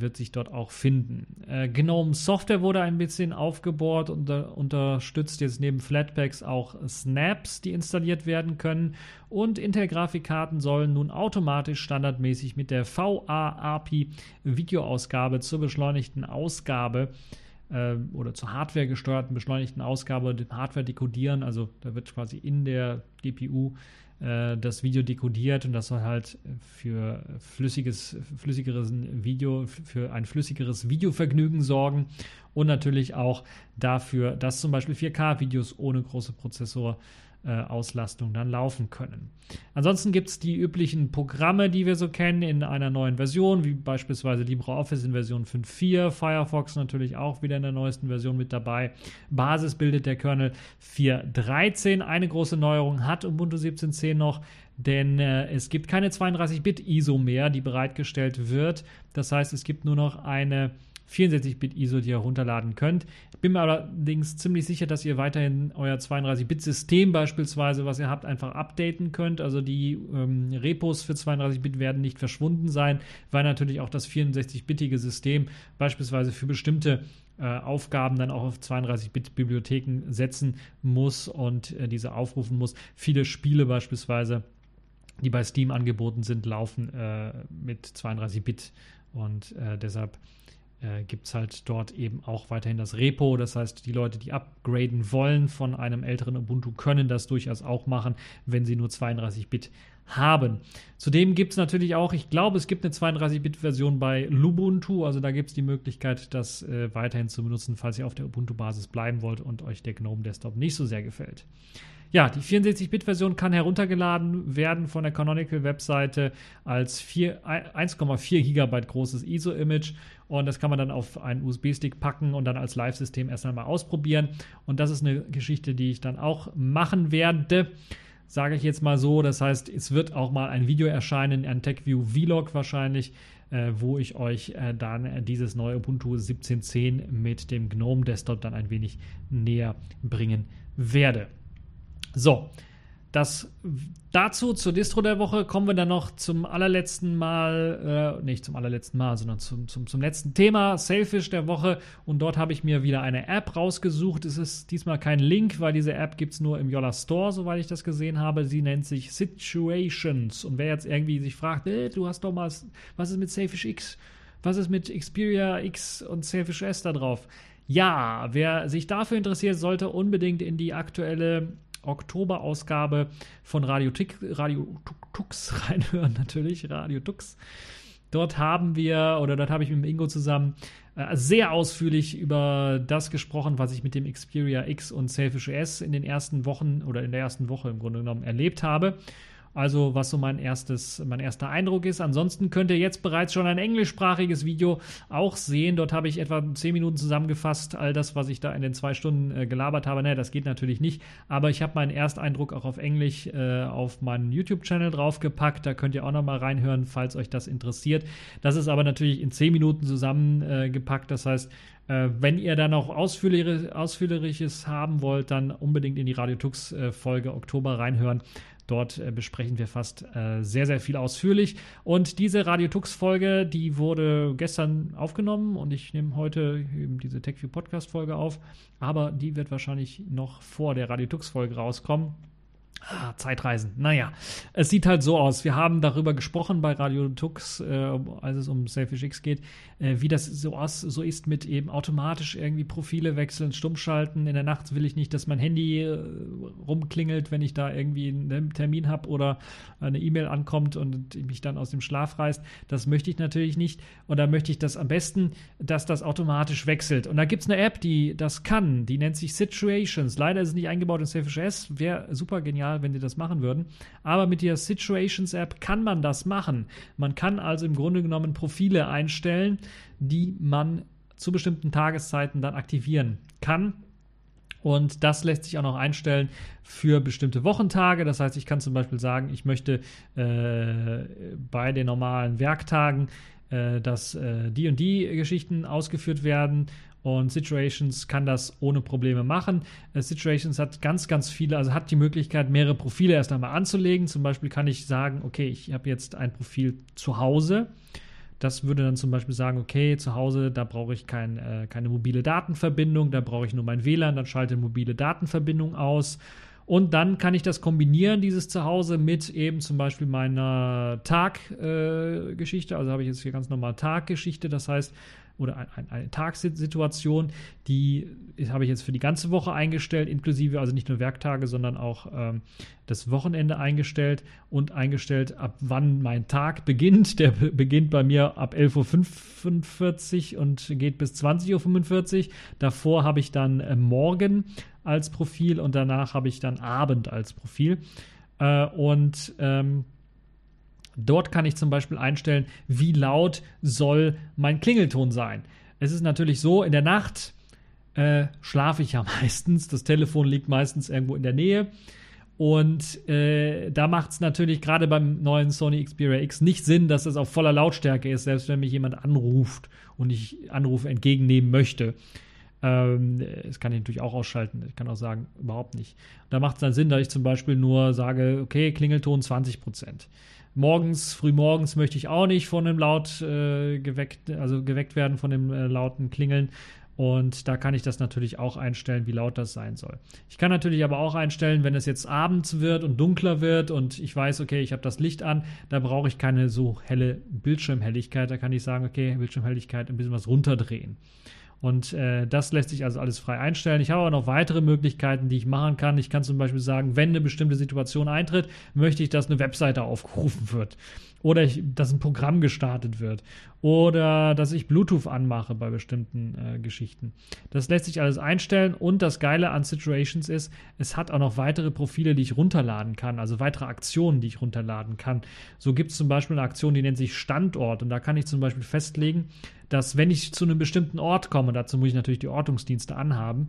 wird sich dort auch finden. Äh, GNOME Software wurde ein bisschen aufgebohrt und unter, unterstützt jetzt neben Flatpaks auch Snaps, die installiert werden können. Und Intel-Grafikkarten sollen nun automatisch standardmäßig mit der VA-API Videoausgabe zur beschleunigten Ausgabe äh, oder zur Hardware gesteuerten beschleunigten Ausgabe Hardware dekodieren. Also da wird quasi in der GPU äh, das Video dekodiert und das soll halt für flüssiges, flüssigeres Video, für ein flüssigeres Videovergnügen sorgen und natürlich auch dafür, dass zum Beispiel 4K-Videos ohne große Prozessor äh, Auslastung dann laufen können. Ansonsten gibt es die üblichen Programme, die wir so kennen, in einer neuen Version, wie beispielsweise LibreOffice in Version 5.4, Firefox natürlich auch wieder in der neuesten Version mit dabei. Basis bildet der Kernel 4.13. Eine große Neuerung hat Ubuntu 17.10 noch, denn äh, es gibt keine 32-Bit-ISO mehr, die bereitgestellt wird. Das heißt, es gibt nur noch eine 64-Bit-ISO, die ihr herunterladen könnt. Bin mir allerdings ziemlich sicher, dass ihr weiterhin euer 32-Bit-System beispielsweise, was ihr habt, einfach updaten könnt. Also die ähm, Repos für 32-Bit werden nicht verschwunden sein, weil natürlich auch das 64-bitige System beispielsweise für bestimmte äh, Aufgaben dann auch auf 32-Bit-Bibliotheken setzen muss und äh, diese aufrufen muss. Viele Spiele beispielsweise, die bei Steam angeboten sind, laufen äh, mit 32-Bit und äh, deshalb äh, gibt es halt dort eben auch weiterhin das Repo. Das heißt, die Leute, die upgraden wollen von einem älteren Ubuntu, können das durchaus auch machen, wenn sie nur 32-Bit haben. Zudem gibt es natürlich auch, ich glaube, es gibt eine 32-Bit-Version bei Lubuntu, also da gibt es die Möglichkeit, das äh, weiterhin zu benutzen, falls ihr auf der Ubuntu-Basis bleiben wollt und euch der GNOME Desktop nicht so sehr gefällt. Ja, die 64-Bit-Version kann heruntergeladen werden von der Canonical-Webseite als 1,4 GB großes ISO-Image und das kann man dann auf einen USB-Stick packen und dann als Live-System erst einmal ausprobieren. Und das ist eine Geschichte, die ich dann auch machen werde sage ich jetzt mal so. Das heißt, es wird auch mal ein Video erscheinen, ein TechView Vlog wahrscheinlich, äh, wo ich euch äh, dann dieses neue Ubuntu 17.10 mit dem GNOME Desktop dann ein wenig näher bringen werde. So, das dazu zur Distro der Woche kommen wir dann noch zum allerletzten Mal, äh, nicht zum allerletzten Mal, sondern zum, zum, zum letzten Thema, Sailfish der Woche. Und dort habe ich mir wieder eine App rausgesucht. Es ist diesmal kein Link, weil diese App gibt es nur im Yola Store, soweit ich das gesehen habe. Sie nennt sich Situations. Und wer jetzt irgendwie sich fragt, äh, du hast doch mal, was ist mit Sailfish X? Was ist mit Xperia X und Sailfish S da drauf? Ja, wer sich dafür interessiert, sollte unbedingt in die aktuelle Oktoberausgabe von Radio, Tick, Radio Tux reinhören, natürlich, Radio Tux. Dort haben wir, oder dort habe ich mit Ingo zusammen äh, sehr ausführlich über das gesprochen, was ich mit dem Xperia X und Selfish OS in den ersten Wochen oder in der ersten Woche im Grunde genommen erlebt habe. Also was so mein erstes, mein erster Eindruck ist. Ansonsten könnt ihr jetzt bereits schon ein englischsprachiges Video auch sehen. Dort habe ich etwa 10 Minuten zusammengefasst, all das, was ich da in den zwei Stunden äh, gelabert habe. Naja, das geht natürlich nicht. Aber ich habe meinen Ersteindruck auch auf Englisch äh, auf meinen YouTube-Channel draufgepackt. Da könnt ihr auch nochmal reinhören, falls euch das interessiert. Das ist aber natürlich in 10 Minuten zusammengepackt. Äh, das heißt, äh, wenn ihr da noch ausführliches haben wollt, dann unbedingt in die Radio Tux äh, Folge Oktober reinhören. Dort äh, besprechen wir fast äh, sehr, sehr viel ausführlich. Und diese Radio Tux-Folge, die wurde gestern aufgenommen und ich nehme heute eben diese TechView Podcast-Folge auf. Aber die wird wahrscheinlich noch vor der Radio Tux-Folge rauskommen. Ah, Zeitreisen. Naja, es sieht halt so aus. Wir haben darüber gesprochen bei Radio Tux, äh, als es um Selfish X geht, äh, wie das so, aus, so ist mit eben automatisch irgendwie Profile wechseln, stummschalten. In der Nacht will ich nicht, dass mein Handy äh, rumklingelt, wenn ich da irgendwie einen Termin habe oder eine E-Mail ankommt und mich dann aus dem Schlaf reißt. Das möchte ich natürlich nicht. Und da möchte ich das am besten, dass das automatisch wechselt. Und da gibt es eine App, die das kann. Die nennt sich Situations. Leider ist es nicht eingebaut in Selfish S. Wäre super genial genial, wenn die das machen würden. Aber mit der Situations App kann man das machen. Man kann also im Grunde genommen Profile einstellen, die man zu bestimmten Tageszeiten dann aktivieren kann. Und das lässt sich auch noch einstellen für bestimmte Wochentage. Das heißt, ich kann zum Beispiel sagen, ich möchte äh, bei den normalen Werktagen, äh, dass äh, die und die Geschichten ausgeführt werden und Situations kann das ohne Probleme machen. Äh, Situations hat ganz, ganz viele, also hat die Möglichkeit, mehrere Profile erst einmal anzulegen. Zum Beispiel kann ich sagen, okay, ich habe jetzt ein Profil zu Hause. Das würde dann zum Beispiel sagen, okay, zu Hause, da brauche ich kein, äh, keine mobile Datenverbindung, da brauche ich nur mein WLAN, dann schalte mobile Datenverbindung aus. Und dann kann ich das kombinieren, dieses Zuhause, mit eben zum Beispiel meiner Taggeschichte. Äh, also habe ich jetzt hier ganz normal Taggeschichte. Das heißt, oder ein, ein, eine Tagssituation, die habe ich jetzt für die ganze Woche eingestellt, inklusive also nicht nur Werktage, sondern auch ähm, das Wochenende eingestellt und eingestellt, ab wann mein Tag beginnt. Der beginnt bei mir ab 11.45 Uhr und geht bis 20.45 Uhr. Davor habe ich dann äh, Morgen als Profil und danach habe ich dann Abend als Profil. Äh, und ähm, Dort kann ich zum Beispiel einstellen, wie laut soll mein Klingelton sein. Es ist natürlich so, in der Nacht äh, schlafe ich ja meistens. Das Telefon liegt meistens irgendwo in der Nähe. Und äh, da macht es natürlich gerade beim neuen Sony Xperia X nicht Sinn, dass es auf voller Lautstärke ist, selbst wenn mich jemand anruft und ich Anrufe entgegennehmen möchte. Ähm, das kann ich natürlich auch ausschalten. Ich kann auch sagen, überhaupt nicht. Da macht es dann Sinn, dass ich zum Beispiel nur sage, okay, Klingelton 20 Prozent. Morgens, frühmorgens möchte ich auch nicht von dem Laut äh, geweckt, also geweckt werden von dem äh, lauten Klingeln. Und da kann ich das natürlich auch einstellen, wie laut das sein soll. Ich kann natürlich aber auch einstellen, wenn es jetzt abends wird und dunkler wird und ich weiß, okay, ich habe das Licht an, da brauche ich keine so helle Bildschirmhelligkeit. Da kann ich sagen, okay, Bildschirmhelligkeit ein bisschen was runterdrehen. Und äh, das lässt sich also alles frei einstellen. Ich habe aber noch weitere Möglichkeiten, die ich machen kann. Ich kann zum Beispiel sagen, wenn eine bestimmte Situation eintritt, möchte ich, dass eine Webseite aufgerufen wird oder ich, dass ein Programm gestartet wird oder dass ich Bluetooth anmache bei bestimmten äh, Geschichten. Das lässt sich alles einstellen und das Geile an Situations ist, es hat auch noch weitere Profile, die ich runterladen kann, also weitere Aktionen, die ich runterladen kann. So gibt es zum Beispiel eine Aktion, die nennt sich Standort und da kann ich zum Beispiel festlegen, dass wenn ich zu einem bestimmten Ort komme, dazu muss ich natürlich die Ortungsdienste anhaben,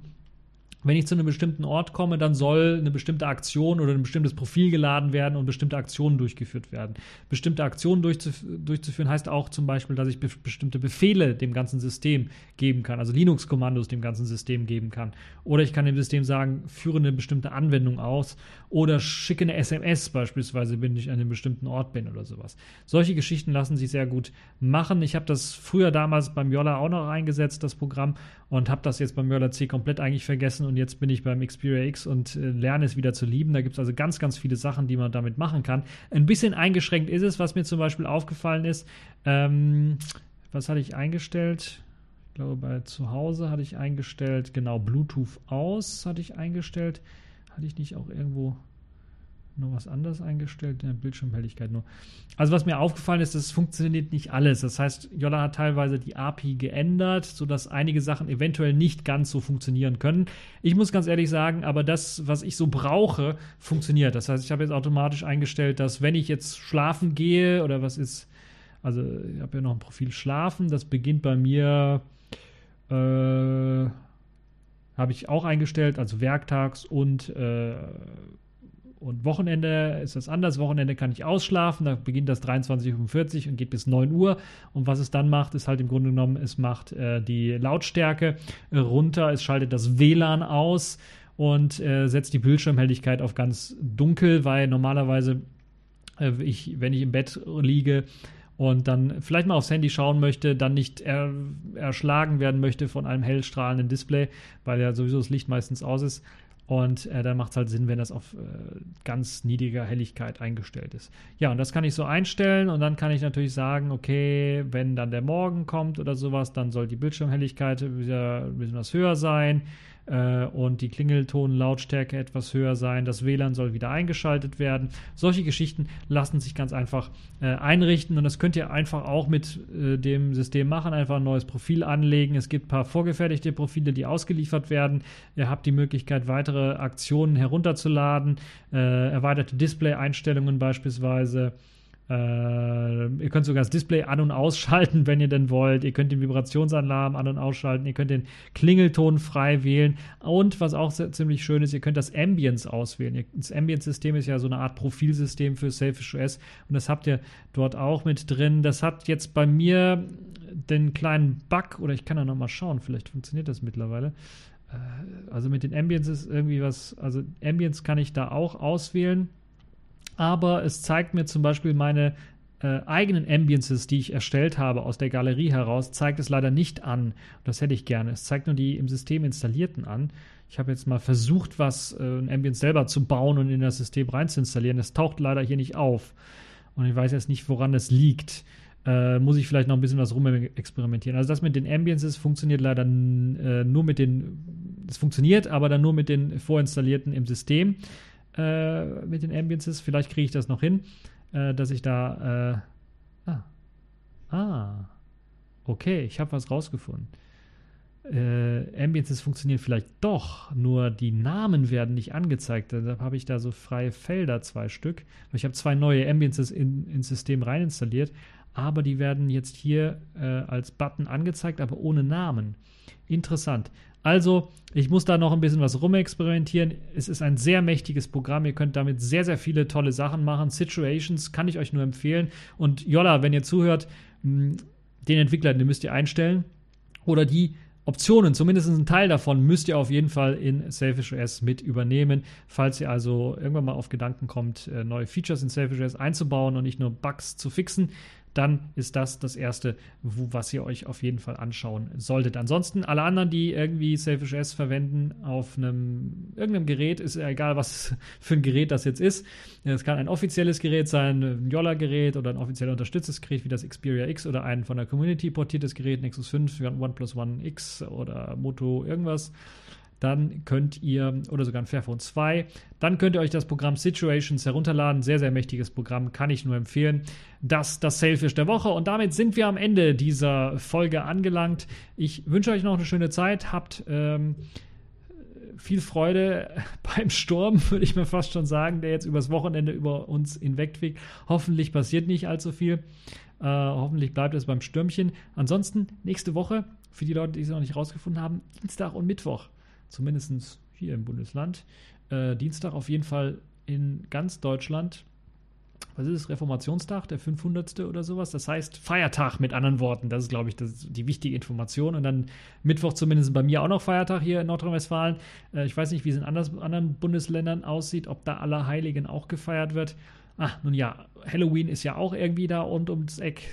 wenn ich zu einem bestimmten Ort komme, dann soll eine bestimmte Aktion oder ein bestimmtes Profil geladen werden und bestimmte Aktionen durchgeführt werden. Bestimmte Aktionen durchzuf durchzuführen heißt auch zum Beispiel, dass ich be bestimmte Befehle dem ganzen System geben kann, also Linux-Kommandos dem ganzen System geben kann. Oder ich kann dem System sagen, führe eine bestimmte Anwendung aus oder schicke eine SMS beispielsweise, wenn ich an einem bestimmten Ort bin oder sowas. Solche Geschichten lassen sich sehr gut machen. Ich habe das früher damals beim Yola auch noch eingesetzt, das Programm, und habe das jetzt beim Yola C komplett eigentlich vergessen und jetzt bin ich beim Xperia X und äh, lerne es wieder zu lieben. Da gibt es also ganz, ganz viele Sachen, die man damit machen kann. Ein bisschen eingeschränkt ist es, was mir zum Beispiel aufgefallen ist. Ähm, was hatte ich eingestellt? glaube, bei zu Hause hatte ich eingestellt, genau, Bluetooth aus hatte ich eingestellt. Hatte ich nicht auch irgendwo noch was anderes eingestellt? In der Bildschirmhelligkeit nur. Also, was mir aufgefallen ist, es funktioniert nicht alles. Das heißt, Yola hat teilweise die API geändert, sodass einige Sachen eventuell nicht ganz so funktionieren können. Ich muss ganz ehrlich sagen, aber das, was ich so brauche, funktioniert. Das heißt, ich habe jetzt automatisch eingestellt, dass wenn ich jetzt schlafen gehe oder was ist, also ich habe ja noch ein Profil Schlafen, das beginnt bei mir äh, habe ich auch eingestellt, also werktags und, äh, und Wochenende ist das anders. Wochenende kann ich ausschlafen, da beginnt das 23.45 Uhr und geht bis 9 Uhr. Und was es dann macht, ist halt im Grunde genommen, es macht äh, die Lautstärke runter, es schaltet das WLAN aus und äh, setzt die Bildschirmhelligkeit auf ganz dunkel, weil normalerweise äh, ich, wenn ich im Bett liege, und dann vielleicht mal aufs Handy schauen möchte, dann nicht er, erschlagen werden möchte von einem hellstrahlenden Display, weil ja sowieso das Licht meistens aus ist. Und äh, dann macht es halt Sinn, wenn das auf äh, ganz niedriger Helligkeit eingestellt ist. Ja, und das kann ich so einstellen und dann kann ich natürlich sagen, okay, wenn dann der Morgen kommt oder sowas, dann soll die Bildschirmhelligkeit wieder ein bisschen was höher sein äh, und die Klingeltonlautstärke etwas höher sein. Das WLAN soll wieder eingeschaltet werden. Solche Geschichten lassen sich ganz einfach äh, einrichten und das könnt ihr einfach auch mit äh, dem System machen. Einfach ein neues Profil anlegen. Es gibt ein paar vorgefertigte Profile, die ausgeliefert werden. Ihr habt die Möglichkeit, weitere Aktionen herunterzuladen, äh, erweiterte Display-Einstellungen beispielsweise. Äh, ihr könnt sogar das Display an- und ausschalten, wenn ihr denn wollt. Ihr könnt den Vibrationsalarm an- und ausschalten. Ihr könnt den Klingelton frei wählen. Und was auch sehr, ziemlich schön ist, ihr könnt das Ambience auswählen. Das Ambience-System ist ja so eine Art Profilsystem für Selfish OS. Und das habt ihr dort auch mit drin. Das hat jetzt bei mir den kleinen Bug, oder ich kann da nochmal schauen, vielleicht funktioniert das mittlerweile. Äh, also mit den Ambience ist irgendwie was, also Ambience kann ich da auch auswählen aber es zeigt mir zum Beispiel meine äh, eigenen Ambiences, die ich erstellt habe aus der Galerie heraus, zeigt es leider nicht an. Das hätte ich gerne. Es zeigt nur die im System installierten an. Ich habe jetzt mal versucht, was äh, ein Ambience selber zu bauen und in das System rein zu installieren. Es taucht leider hier nicht auf. Und ich weiß jetzt nicht, woran es liegt. Äh, muss ich vielleicht noch ein bisschen was rumexperimentieren. Also das mit den Ambiences funktioniert leider äh, nur mit den, es funktioniert, aber dann nur mit den vorinstallierten im System äh, mit den Ambiences. Vielleicht kriege ich das noch hin, äh, dass ich da. Äh, ah. ah. Okay, ich habe was rausgefunden. Äh, Ambiences funktionieren vielleicht doch, nur die Namen werden nicht angezeigt. Deshalb habe ich da so freie Felder, zwei Stück. Ich habe zwei neue Ambiences in, ins System rein installiert, aber die werden jetzt hier äh, als Button angezeigt, aber ohne Namen. Interessant. Also, ich muss da noch ein bisschen was rumexperimentieren. Es ist ein sehr mächtiges Programm. Ihr könnt damit sehr, sehr viele tolle Sachen machen. Situations kann ich euch nur empfehlen. Und Jolla, wenn ihr zuhört, hm, den Entwickler, den müsst ihr einstellen. Oder die Optionen, zumindest ein Teil davon, müsst ihr auf jeden Fall in Selfish OS mit übernehmen. Falls ihr also irgendwann mal auf Gedanken kommt, äh, neue Features in Selfish OS einzubauen und nicht nur Bugs zu fixen, dann ist das das Erste, wo, was ihr euch auf jeden Fall anschauen solltet. Ansonsten alle anderen, die irgendwie Selfish S verwenden auf einem irgendeinem Gerät, ist egal, was für ein Gerät das jetzt ist. Es kann ein offizielles Gerät sein, ein Yolla-Gerät oder ein offiziell unterstütztes Gerät wie das Xperia X oder ein von der Community portiertes Gerät, Nexus 5, OnePlus One X oder Moto irgendwas dann könnt ihr, oder sogar ein Fairphone 2, dann könnt ihr euch das Programm Situations herunterladen. Sehr, sehr mächtiges Programm, kann ich nur empfehlen. Das das Sailfish der Woche und damit sind wir am Ende dieser Folge angelangt. Ich wünsche euch noch eine schöne Zeit, habt ähm, viel Freude beim Sturm, würde ich mir fast schon sagen, der jetzt übers Wochenende über uns hinwegfegt. Hoffentlich passiert nicht allzu viel. Äh, hoffentlich bleibt es beim Stürmchen. Ansonsten nächste Woche, für die Leute, die es noch nicht rausgefunden haben, Dienstag und Mittwoch zumindest hier im Bundesland. Äh, Dienstag auf jeden Fall in ganz Deutschland. Was ist es? Reformationstag, der 500. oder sowas? Das heißt Feiertag mit anderen Worten. Das ist, glaube ich, das die wichtige Information. Und dann Mittwoch zumindest bei mir auch noch Feiertag hier in Nordrhein-Westfalen. Äh, ich weiß nicht, wie es in anders, anderen Bundesländern aussieht, ob da Allerheiligen auch gefeiert wird. Ah, nun ja, Halloween ist ja auch irgendwie da und ums Eck.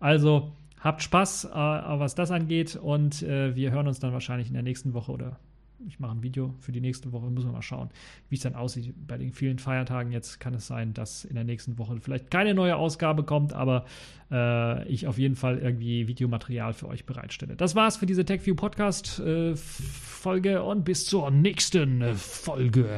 Also habt Spaß, äh, was das angeht. Und äh, wir hören uns dann wahrscheinlich in der nächsten Woche oder ich mache ein Video für die nächste Woche, müssen wir mal schauen, wie es dann aussieht. Bei den vielen Feiertagen jetzt kann es sein, dass in der nächsten Woche vielleicht keine neue Ausgabe kommt, aber äh, ich auf jeden Fall irgendwie Videomaterial für euch bereitstelle. Das war's für diese TechView Podcast äh, Folge und bis zur nächsten Folge.